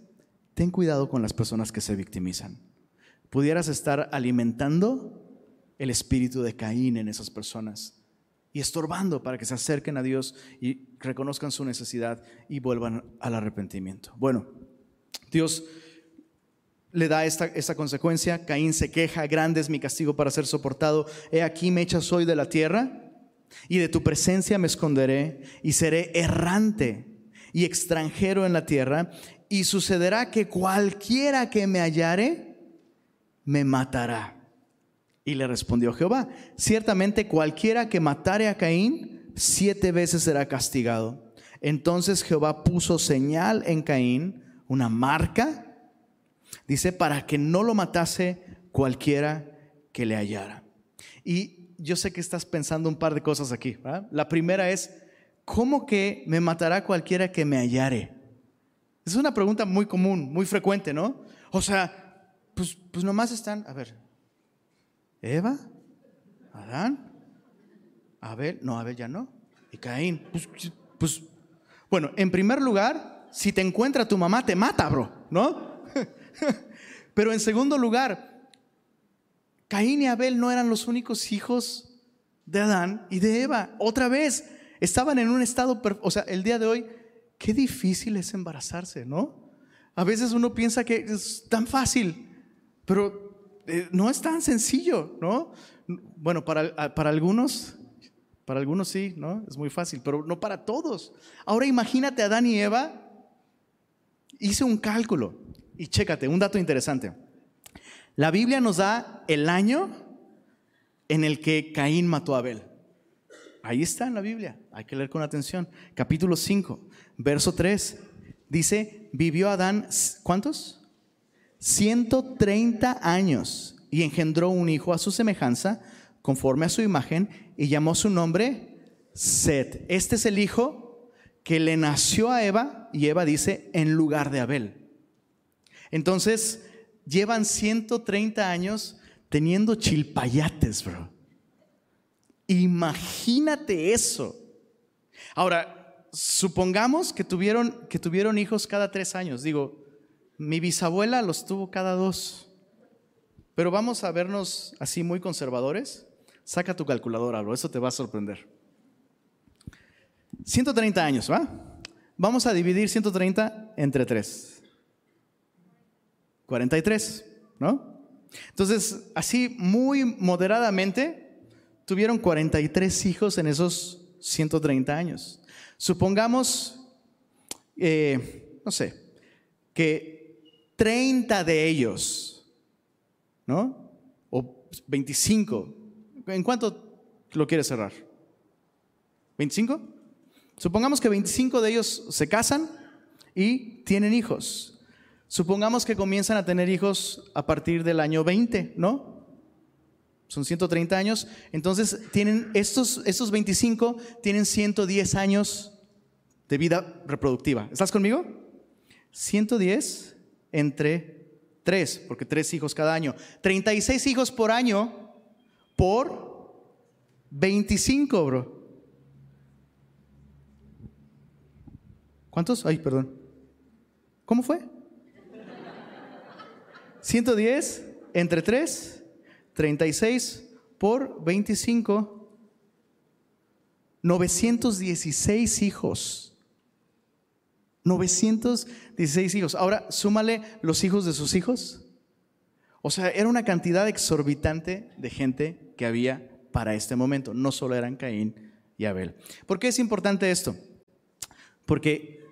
A: ten cuidado con las personas que se victimizan. Pudieras estar alimentando el espíritu de Caín en esas personas y estorbando para que se acerquen a Dios y reconozcan su necesidad y vuelvan al arrepentimiento. Bueno, Dios le da esta, consecuencia. Caín se queja, grande es mi castigo para ser soportado. He aquí me echas hoy de la tierra y de tu presencia me esconderé y seré errante y extranjero en la tierra. Y sucederá que cualquiera que me hallare, me matará. Y le respondió Jehová, ciertamente cualquiera que matare a Caín, siete veces será castigado. Entonces Jehová puso señal en Caín una marca Dice, para que no lo matase cualquiera que le hallara. Y yo sé que estás pensando un par de cosas aquí. La primera es, ¿cómo que me matará cualquiera que me hallare? Es una pregunta muy común, muy frecuente, ¿no? O sea, pues, pues nomás están, a ver, Eva, Adán, Abel, no, Abel ya no, y Caín. Pues, pues, bueno, en primer lugar, si te encuentra tu mamá, te mata, bro, ¿no? Pero en segundo lugar, Caín y Abel no eran los únicos hijos de Adán y de Eva. Otra vez, estaban en un estado, o sea, el día de hoy, qué difícil es embarazarse, ¿no? A veces uno piensa que es tan fácil, pero eh, no es tan sencillo, ¿no? Bueno, para, para algunos, para algunos sí, ¿no? Es muy fácil, pero no para todos. Ahora imagínate a Adán y Eva, hice un cálculo y chécate, un dato interesante. La Biblia nos da el año en el que Caín mató a Abel. Ahí está en la Biblia, hay que leer con atención. Capítulo 5, verso 3. Dice, vivió Adán, ¿cuántos? 130 años y engendró un hijo a su semejanza, conforme a su imagen, y llamó su nombre Set. Este es el hijo que le nació a Eva, y Eva dice, en lugar de Abel. Entonces, llevan 130 años teniendo chilpayates, bro. Imagínate eso. Ahora, supongamos que tuvieron, que tuvieron hijos cada tres años. Digo, mi bisabuela los tuvo cada dos. Pero vamos a vernos así muy conservadores. Saca tu calculadora, bro. Eso te va a sorprender. 130 años, ¿va? Vamos a dividir 130 entre 3. 43, ¿no? Entonces, así muy moderadamente, tuvieron 43 hijos en esos 130 años. Supongamos, eh, no sé, que 30 de ellos, ¿no? O 25. ¿En cuánto lo quieres cerrar? ¿25? Supongamos que 25 de ellos se casan y tienen hijos. Supongamos que comienzan a tener hijos a partir del año 20, ¿no? Son 130 años. Entonces, tienen estos, estos 25 tienen 110 años de vida reproductiva. ¿Estás conmigo? 110 entre 3, porque 3 hijos cada año. 36 hijos por año por 25, bro. ¿Cuántos? Ay, perdón. ¿Cómo fue? 110 entre 3, 36 por 25, 916 hijos. 916 hijos. Ahora, súmale los hijos de sus hijos. O sea, era una cantidad exorbitante de gente que había para este momento. No solo eran Caín y Abel. ¿Por qué es importante esto? Porque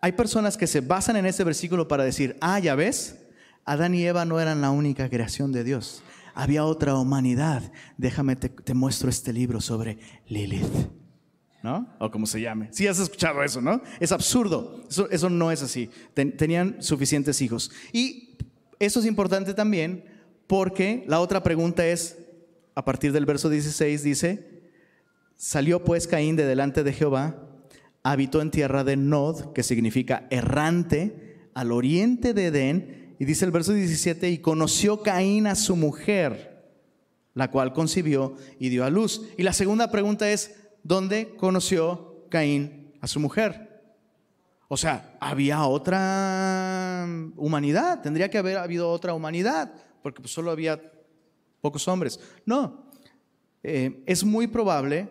A: hay personas que se basan en este versículo para decir, ah, ya ves, Adán y Eva no eran la única creación de Dios. Había otra humanidad. Déjame, te, muestro este libro sobre Lilith. ¿No? O como se llame. Sí, has escuchado eso, ¿no? Es absurdo. Eso, no es así. tenían suficientes hijos. Y eso es importante también porque la otra pregunta es, a partir del verso 16 dice, salió pues Caín de delante de Jehová, habitó en tierra de Nod, que significa errante, al oriente de Edén, y dice el verso 17, y conoció Caín a su mujer, la cual concibió y dio a luz. Y la segunda pregunta es, ¿dónde conoció Caín a su mujer? O sea, había otra humanidad, tendría que haber habido otra humanidad, porque pues solo había pocos hombres. No, eh, es muy probable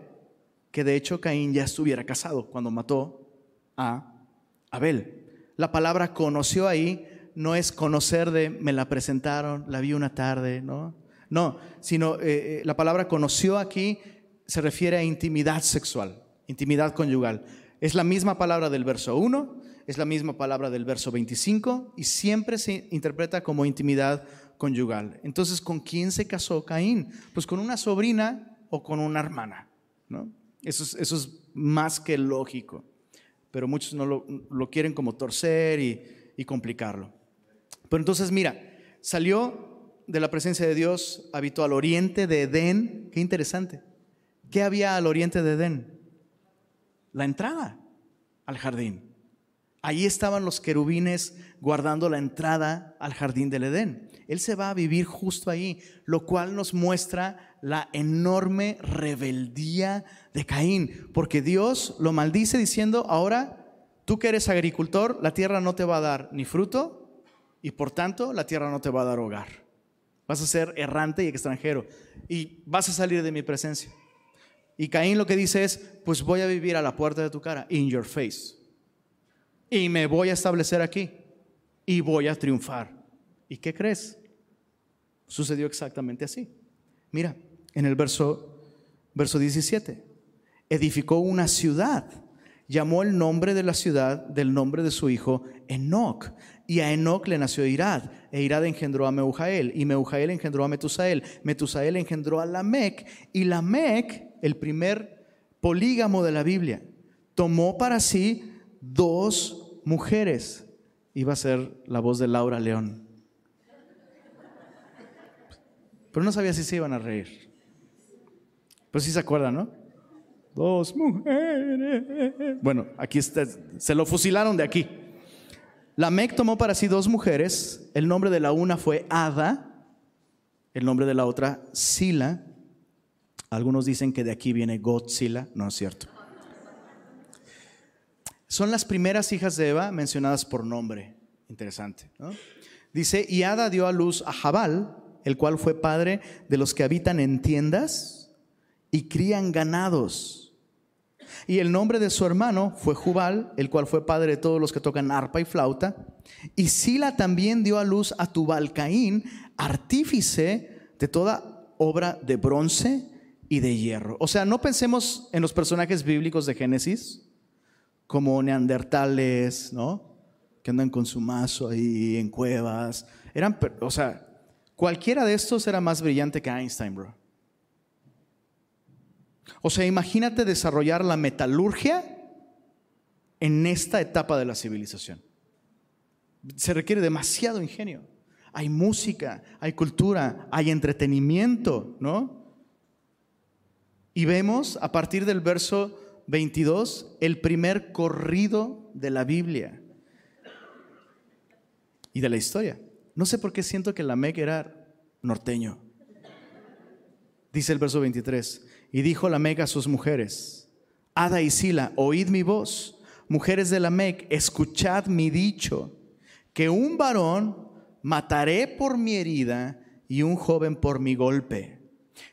A: que de hecho Caín ya estuviera casado cuando mató a Abel. La palabra conoció ahí no es conocer de me la presentaron, la vi una tarde, ¿no? No, sino eh, eh, la palabra conoció aquí se refiere a intimidad sexual, intimidad conyugal. Es la misma palabra del verso 1, es la misma palabra del verso 25 y siempre se interpreta como intimidad conyugal. Entonces, ¿con quién se casó Caín? Pues con una sobrina o con una hermana, ¿no? Eso es, más que lógico, pero muchos no lo, quieren como torcer y complicarlo. Pero entonces mira, salió de la presencia de Dios, habitó al oriente de Edén. Qué interesante. ¿Qué había al oriente de Edén? La entrada al jardín. Ahí estaban los querubines guardando la entrada al jardín del Edén. Él se va a vivir justo ahí, lo cual nos muestra la enorme rebeldía de Caín, porque Dios lo maldice diciendo, ahora tú que eres agricultor, la tierra no te va a dar ni fruto y por tanto la tierra no te va a dar hogar. Vas a ser errante y extranjero y vas a salir de mi presencia. Y Caín lo que dice es, pues voy a vivir a la puerta de tu cara, in your face y me voy a establecer aquí y voy a triunfar. ¿Y qué crees? Sucedió exactamente así. Mira, en el verso, verso 17, edificó una ciudad, llamó el nombre de la ciudad del nombre de su hijo Enoch. Y a Enoch le nació Irad, e Irad engendró a Meujael, y Meujael engendró a Metusael, Metusael engendró a Lamec, y Lamec, el primer polígamo de la Biblia, tomó para sí dos mujeres. Iba a ser la voz de Laura León. Pero no sabía si se iban a reír. Pero sí se acuerdan, ¿no? Dos mujeres. Bueno, aquí se lo fusilaron de aquí. La Mec tomó para sí dos mujeres. El nombre de la una fue Ada, el nombre de la otra Sila. Algunos dicen que de aquí viene Godzilla, no es cierto. Son las primeras hijas de Eva mencionadas por nombre. Interesante. Dice, y Ada dio a luz a Jabal, el cual fue padre de los que habitan en tiendas y crían ganados. Y el nombre de su hermano fue Jubal, el cual fue padre de todos los que tocan arpa y flauta. Y Sila también dio a luz a Tubal Caín, artífice de toda obra de bronce y de hierro. O sea, no pensemos en los personajes bíblicos de Génesis como neandertales, ¿no? Que andan con su mazo ahí en cuevas. Eran, o sea, cualquiera de estos era más brillante que Einstein, bro. O sea, imagínate desarrollar la metalurgia en esta etapa de la civilización. Se requiere demasiado ingenio. Hay música, hay cultura, hay entretenimiento, ¿no? Y vemos a partir del verso 22 el primer corrido de la Biblia y de la historia. No sé por qué siento que Lamec era norteño. Dice el verso 23, y dijo Lamec a sus mujeres, Ada y Sila, oíd mi voz, mujeres de Lamec, escuchad mi dicho, que un varón mataré por mi herida y un joven por mi golpe.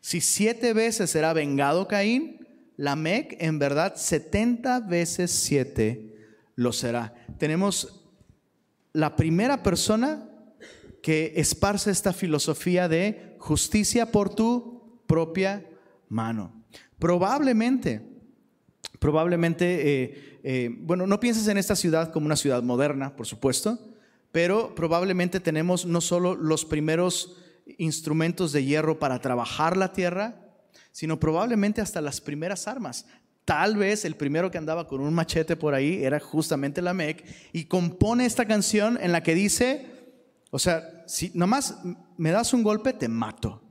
A: Si siete veces será vengado Caín, Lamec en verdad 70 veces 7 lo será. Tenemos la primera persona que esparce esta filosofía de justicia por tu propia mano. Probablemente, probablemente, eh, eh, bueno, no pienses en esta ciudad como una ciudad moderna, por supuesto, pero probablemente tenemos no solo los primeros instrumentos de hierro para trabajar la tierra, sino probablemente hasta las primeras armas. Tal vez el primero que andaba con un machete por ahí era justamente la Mec y compone esta canción en la que dice, o sea, si nomás me das un golpe, te mato.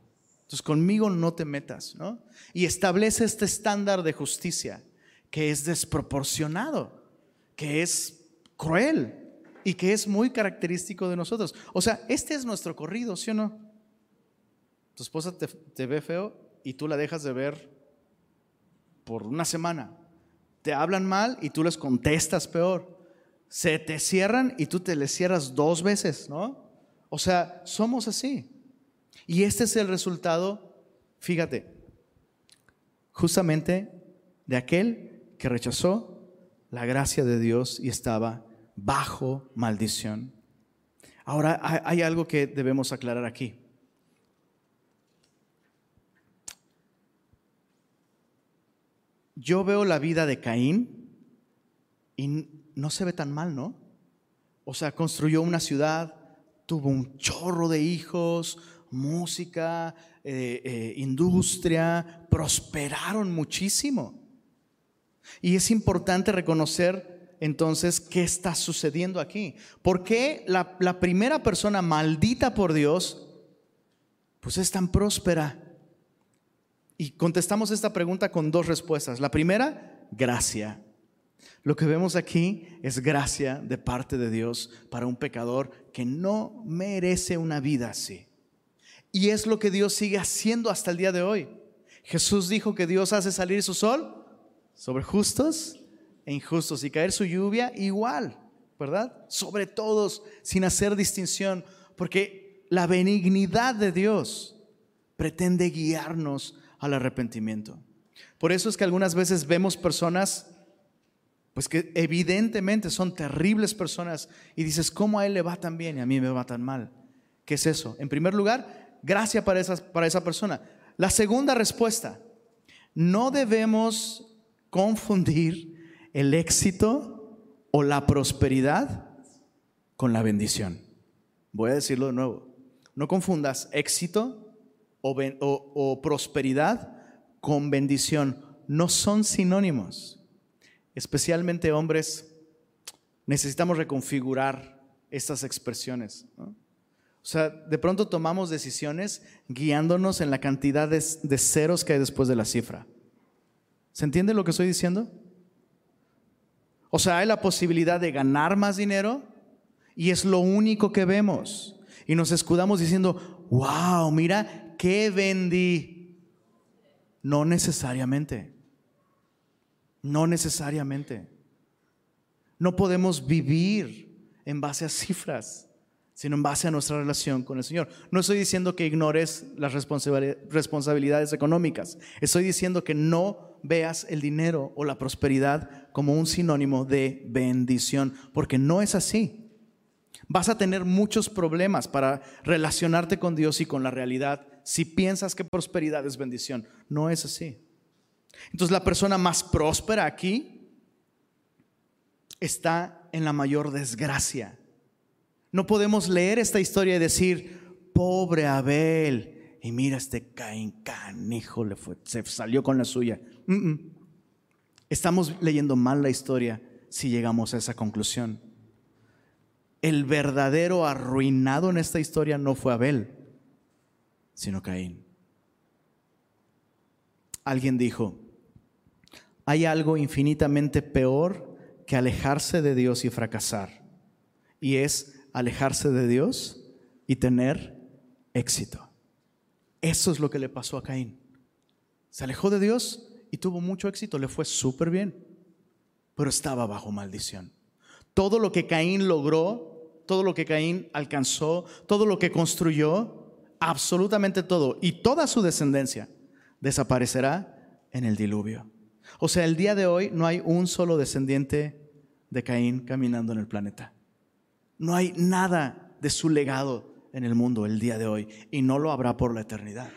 A: Entonces conmigo no te metas, ¿no? Y establece este estándar de justicia que es desproporcionado, que es cruel y que es muy característico de nosotros. O sea, este es nuestro corrido, ¿sí o no? Tu esposa te, ve feo, y tú la dejas de ver por una semana. Te hablan mal y tú les contestas peor. Se te cierran y tú te les cierras dos veces, ¿no? O sea, somos así. Y este es el resultado, fíjate, justamente de aquel que rechazó la gracia de Dios y estaba bajo maldición. Ahora hay algo que debemos aclarar aquí. Yo veo la vida de Caín y no se ve tan mal, ¿no? O sea, construyó una ciudad, tuvo un chorro de hijos, música, eh, eh, industria, prosperaron muchísimo. Y es importante reconocer entonces qué está sucediendo aquí. ¿Por qué la, la primera persona maldita por Dios, pues es tan próspera? Y contestamos esta pregunta con dos respuestas. La primera, gracia. Lo que vemos aquí es gracia de parte de Dios para un pecador que no merece una vida así. Y es lo que Dios sigue haciendo hasta el día de hoy. Jesús dijo que Dios hace salir su sol sobre justos e injustos y caer su lluvia igual, ¿verdad? Sobre todos, sin hacer distinción, porque la benignidad de Dios pretende guiarnos al arrepentimiento. Por eso es que algunas veces vemos personas, pues que evidentemente son terribles personas y dices, ¿cómo a él le va tan bien y a mí me va tan mal? ¿Qué es eso? En primer lugar, gracia para esa, para esa persona. La segunda respuesta, no debemos confundir el éxito o la prosperidad con la bendición. Voy a decirlo de nuevo. No confundas éxito o, prosperidad con bendición. No son sinónimos. Especialmente hombres, necesitamos reconfigurar estas expresiones. O sea, de pronto tomamos decisiones guiándonos en la cantidad de, de, ceros que hay después de la cifra. ¿Se entiende lo que estoy diciendo? O sea, hay la posibilidad de ganar más dinero y es lo único que vemos. Y nos escudamos diciendo, wow, mira qué vendí? No necesariamente. No necesariamente. No podemos vivir en base a cifras, sino en base a nuestra relación con el Señor. No estoy diciendo que ignores las responsabilidades económicas. Estoy diciendo que no veas el dinero o la prosperidad como un sinónimo de bendición, porque no es así. Vas a tener muchos problemas para relacionarte con Dios y con la realidad si piensas que prosperidad es bendición. No es así. Entonces la persona más próspera aquí está en la mayor desgracia. No podemos leer esta historia y decir, pobre Abel, y mira este Caín, canijo, le fue, se salió con la suya. Estamos leyendo mal la historia si llegamos a esa conclusión. El verdadero arruinado en esta historia no fue Abel, sino Caín. Alguien dijo, hay algo infinitamente peor que alejarse de Dios y fracasar, y es alejarse de Dios y tener éxito. Eso es lo que le pasó a Caín. Se alejó de Dios y tuvo mucho éxito, le fue súper bien, pero estaba bajo maldición. Todo lo que Caín logró, todo lo que Caín alcanzó, todo lo que construyó, absolutamente todo y toda su descendencia desaparecerá en el diluvio. O sea, el día de hoy no hay un solo descendiente de Caín caminando en el planeta. No hay nada de su legado en el mundo el día de hoy y no lo habrá por la eternidad.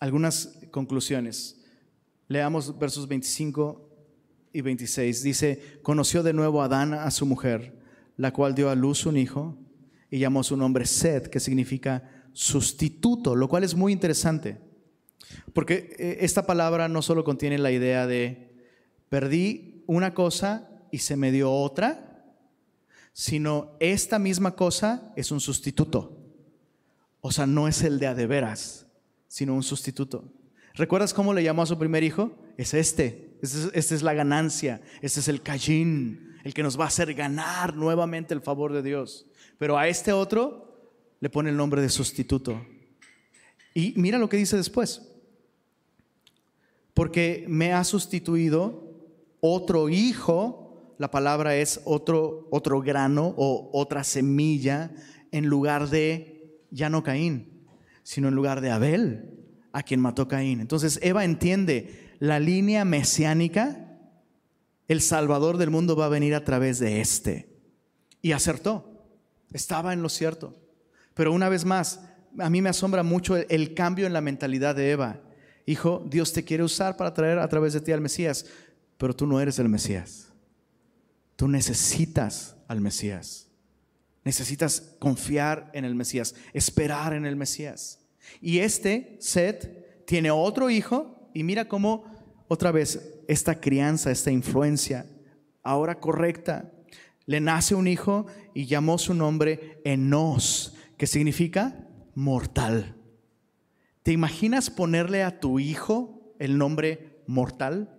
A: Algunas conclusiones. Leamos versos 25 y 26. Dice, conoció de nuevo Adán a su mujer la cual dio a luz un hijo y llamó su nombre Sed, que significa sustituto, lo cual es muy interesante. Porque eh, esta palabra no solo contiene la idea de perdí una cosa y se me dio otra, sino esta misma cosa es un sustituto. O sea, no es el de a de veras, sino un sustituto. ¿Recuerdas cómo le llamó a su primer hijo? Es este. Esta es, la ganancia. Este es el callín el que nos va a hacer ganar nuevamente el favor de Dios. Pero a este otro le pone el nombre de sustituto. Y mira lo que dice después. Porque me ha sustituido otro hijo, la palabra es otro, otro grano o otra semilla, en lugar de ya no Caín, sino en lugar de Abel, a quien mató Caín. Entonces Eva entiende la línea mesiánica el Salvador del mundo va a venir a través de este. Y acertó, estaba en lo cierto. Pero una vez más, a mí me asombra mucho el, cambio en la mentalidad de Eva. Hijo, Dios te quiere usar para traer a través de ti al Mesías, pero tú no eres el Mesías. Tú necesitas al Mesías. Necesitas confiar en el Mesías, esperar en el Mesías. Y este, Seth, tiene otro hijo Y mira cómo otra vez esta crianza, esta influencia, ahora correcta, le nace un hijo y llamó su nombre Enos, que significa mortal. ¿Te imaginas ponerle a tu hijo el nombre mortal?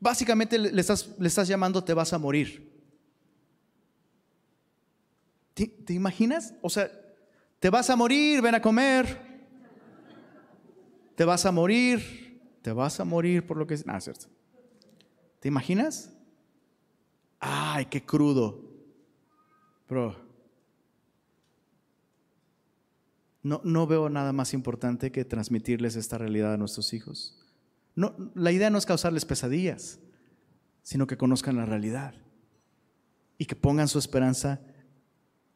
A: Básicamente le estás, le estás llamando te vas a morir. ¿Te, ¿Te, imaginas? O sea, te vas a morir, ven a comer. Te vas a morir, te vas a morir por lo que es. Ah, cierto. ¿Te imaginas? Ay, qué crudo. Bro, no, no veo nada más importante que transmitirles esta realidad a nuestros hijos. No, la idea no es causarles pesadillas, sino que conozcan la realidad y que pongan su esperanza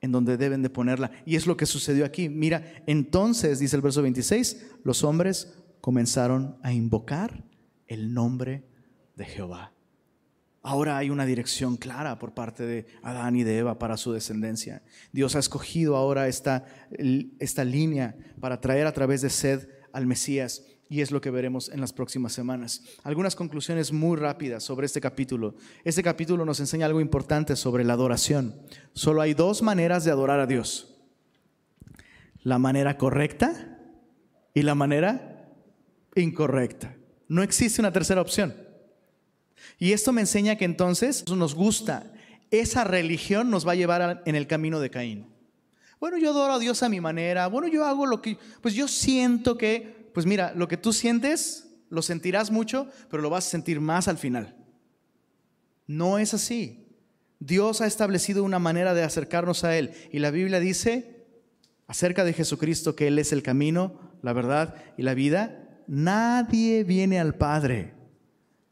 A: en donde deben de ponerla. Y es lo que sucedió aquí. Mira, entonces, dice el verso 26, los hombres comenzaron a invocar el nombre de Jehová. Ahora hay una dirección clara por parte de Adán y de Eva para su descendencia. Dios ha escogido ahora esta, esta línea para traer a través de sed al Mesías y es lo que veremos en las próximas semanas. Algunas conclusiones muy rápidas sobre este capítulo. Este capítulo nos enseña algo importante sobre la adoración. Solo hay dos maneras de adorar a Dios. La manera correcta y la manera incorrecta. No existe una tercera opción. Y esto me enseña que entonces nos gusta. Esa religión nos va a llevar en el camino de Caín. Bueno, yo adoro a Dios a mi manera. Bueno, yo hago lo que, pues yo siento que, pues mira, lo que tú sientes, lo sentirás mucho, pero lo vas a sentir más al final. No es así. Dios ha establecido una manera de acercarnos a Él. Y la Biblia dice acerca de Jesucristo que Él es el camino, la verdad y la vida. Nadie viene al Padre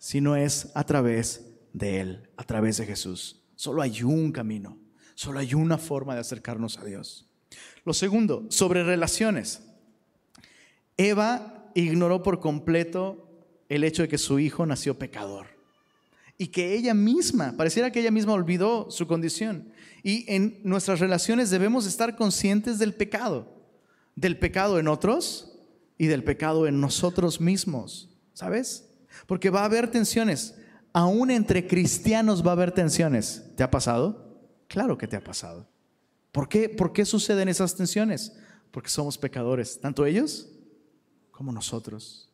A: sino es a través de Él, a través de Jesús. Solo hay un camino, solo hay una forma de acercarnos a Dios. Lo segundo, sobre relaciones. Eva ignoró por completo el hecho de que su hijo nació pecador y que ella misma, pareciera que ella misma olvidó su condición. Y en nuestras relaciones debemos estar conscientes del pecado, del pecado en otros y del pecado en nosotros mismos, ¿sabes? Porque va a haber tensiones. Aún entre cristianos va a haber tensiones. ¿Te ha pasado? Claro que te ha pasado. ¿Por qué, ¿Por qué suceden esas tensiones? Porque somos pecadores, tanto ellos como nosotros.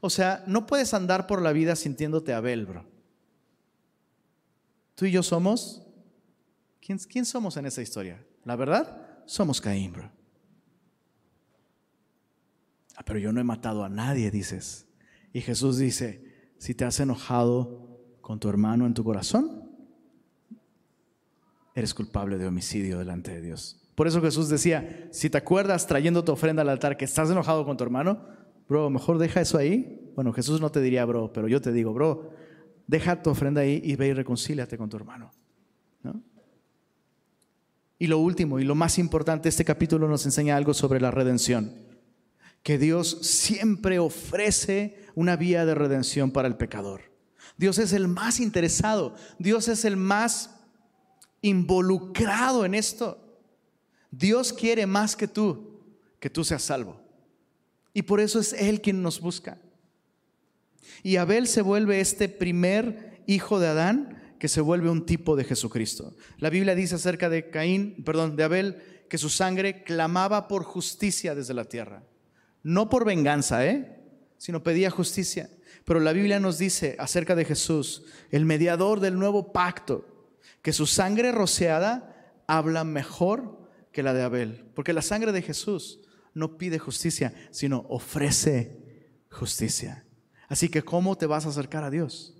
A: O sea, no puedes andar por la vida sintiéndote Abel, bro. Tú y yo somos. ¿Quién, quién somos en esa historia? La verdad, somos Caín, bro. Ah, pero yo no he matado a nadie, dices. Y Jesús dice, si te has enojado con tu hermano en tu corazón, eres culpable de homicidio delante de Dios. Por eso Jesús decía, si te acuerdas trayendo tu ofrenda al altar que estás enojado con tu hermano, bro, mejor deja eso ahí. Bueno, Jesús no te diría, bro, pero yo te digo, bro, deja tu ofrenda ahí y ve y reconcíliate con tu hermano. Y lo último y lo más importante, este capítulo nos enseña algo sobre la redención que Dios siempre ofrece una vía de redención para el pecador. Dios es el más interesado, Dios es el más involucrado en esto. Dios quiere más que tú, que tú seas salvo. Y por eso es Él quien nos busca. Y Abel se vuelve este primer hijo de Adán que se vuelve un tipo de Jesucristo. La Biblia dice acerca de Caín, perdón, de Abel, que su sangre clamaba por justicia desde la tierra no por venganza, ¿eh? sino pedía justicia. Pero la Biblia nos dice acerca de Jesús, el mediador del nuevo pacto, que su sangre rociada habla mejor que la de Abel, porque la sangre de Jesús no pide justicia, sino ofrece justicia. Así que, ¿cómo te vas a acercar a Dios?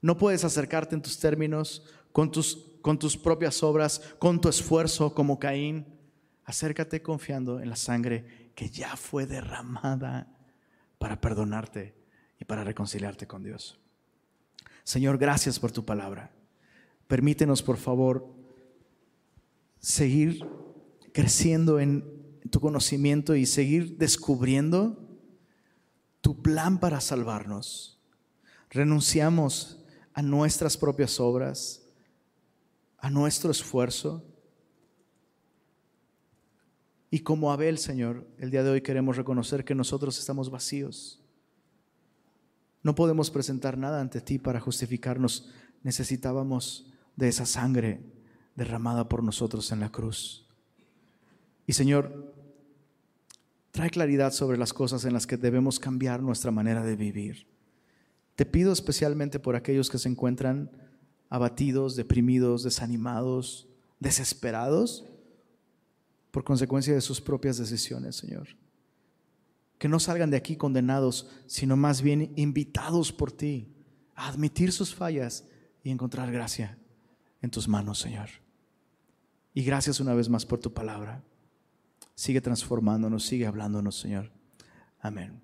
A: No puedes acercarte en tus términos, con tus, con tus propias obras, con tu esfuerzo como Caín. Acércate confiando en la sangre que ya fue derramada para perdonarte y para reconciliarte con Dios. Señor, gracias por tu palabra. Permítenos, por favor, seguir creciendo en tu conocimiento y seguir descubriendo tu plan para salvarnos. Renunciamos a nuestras propias obras, a nuestro esfuerzo Y como Abel, Señor, el día de hoy queremos reconocer que nosotros estamos vacíos. No podemos presentar nada ante ti para justificarnos. Necesitábamos de esa sangre derramada por nosotros en la cruz. Y Señor, trae claridad sobre las cosas en las que debemos cambiar nuestra manera de vivir. Te pido especialmente por aquellos que se encuentran abatidos, deprimidos, desanimados, desesperados por consecuencia de sus propias decisiones, Señor. Que no salgan de aquí condenados, sino más bien invitados por ti a admitir sus fallas y encontrar gracia en tus manos, Señor. Y gracias una vez más por tu palabra. Sigue transformándonos, sigue hablándonos, Señor. Amén.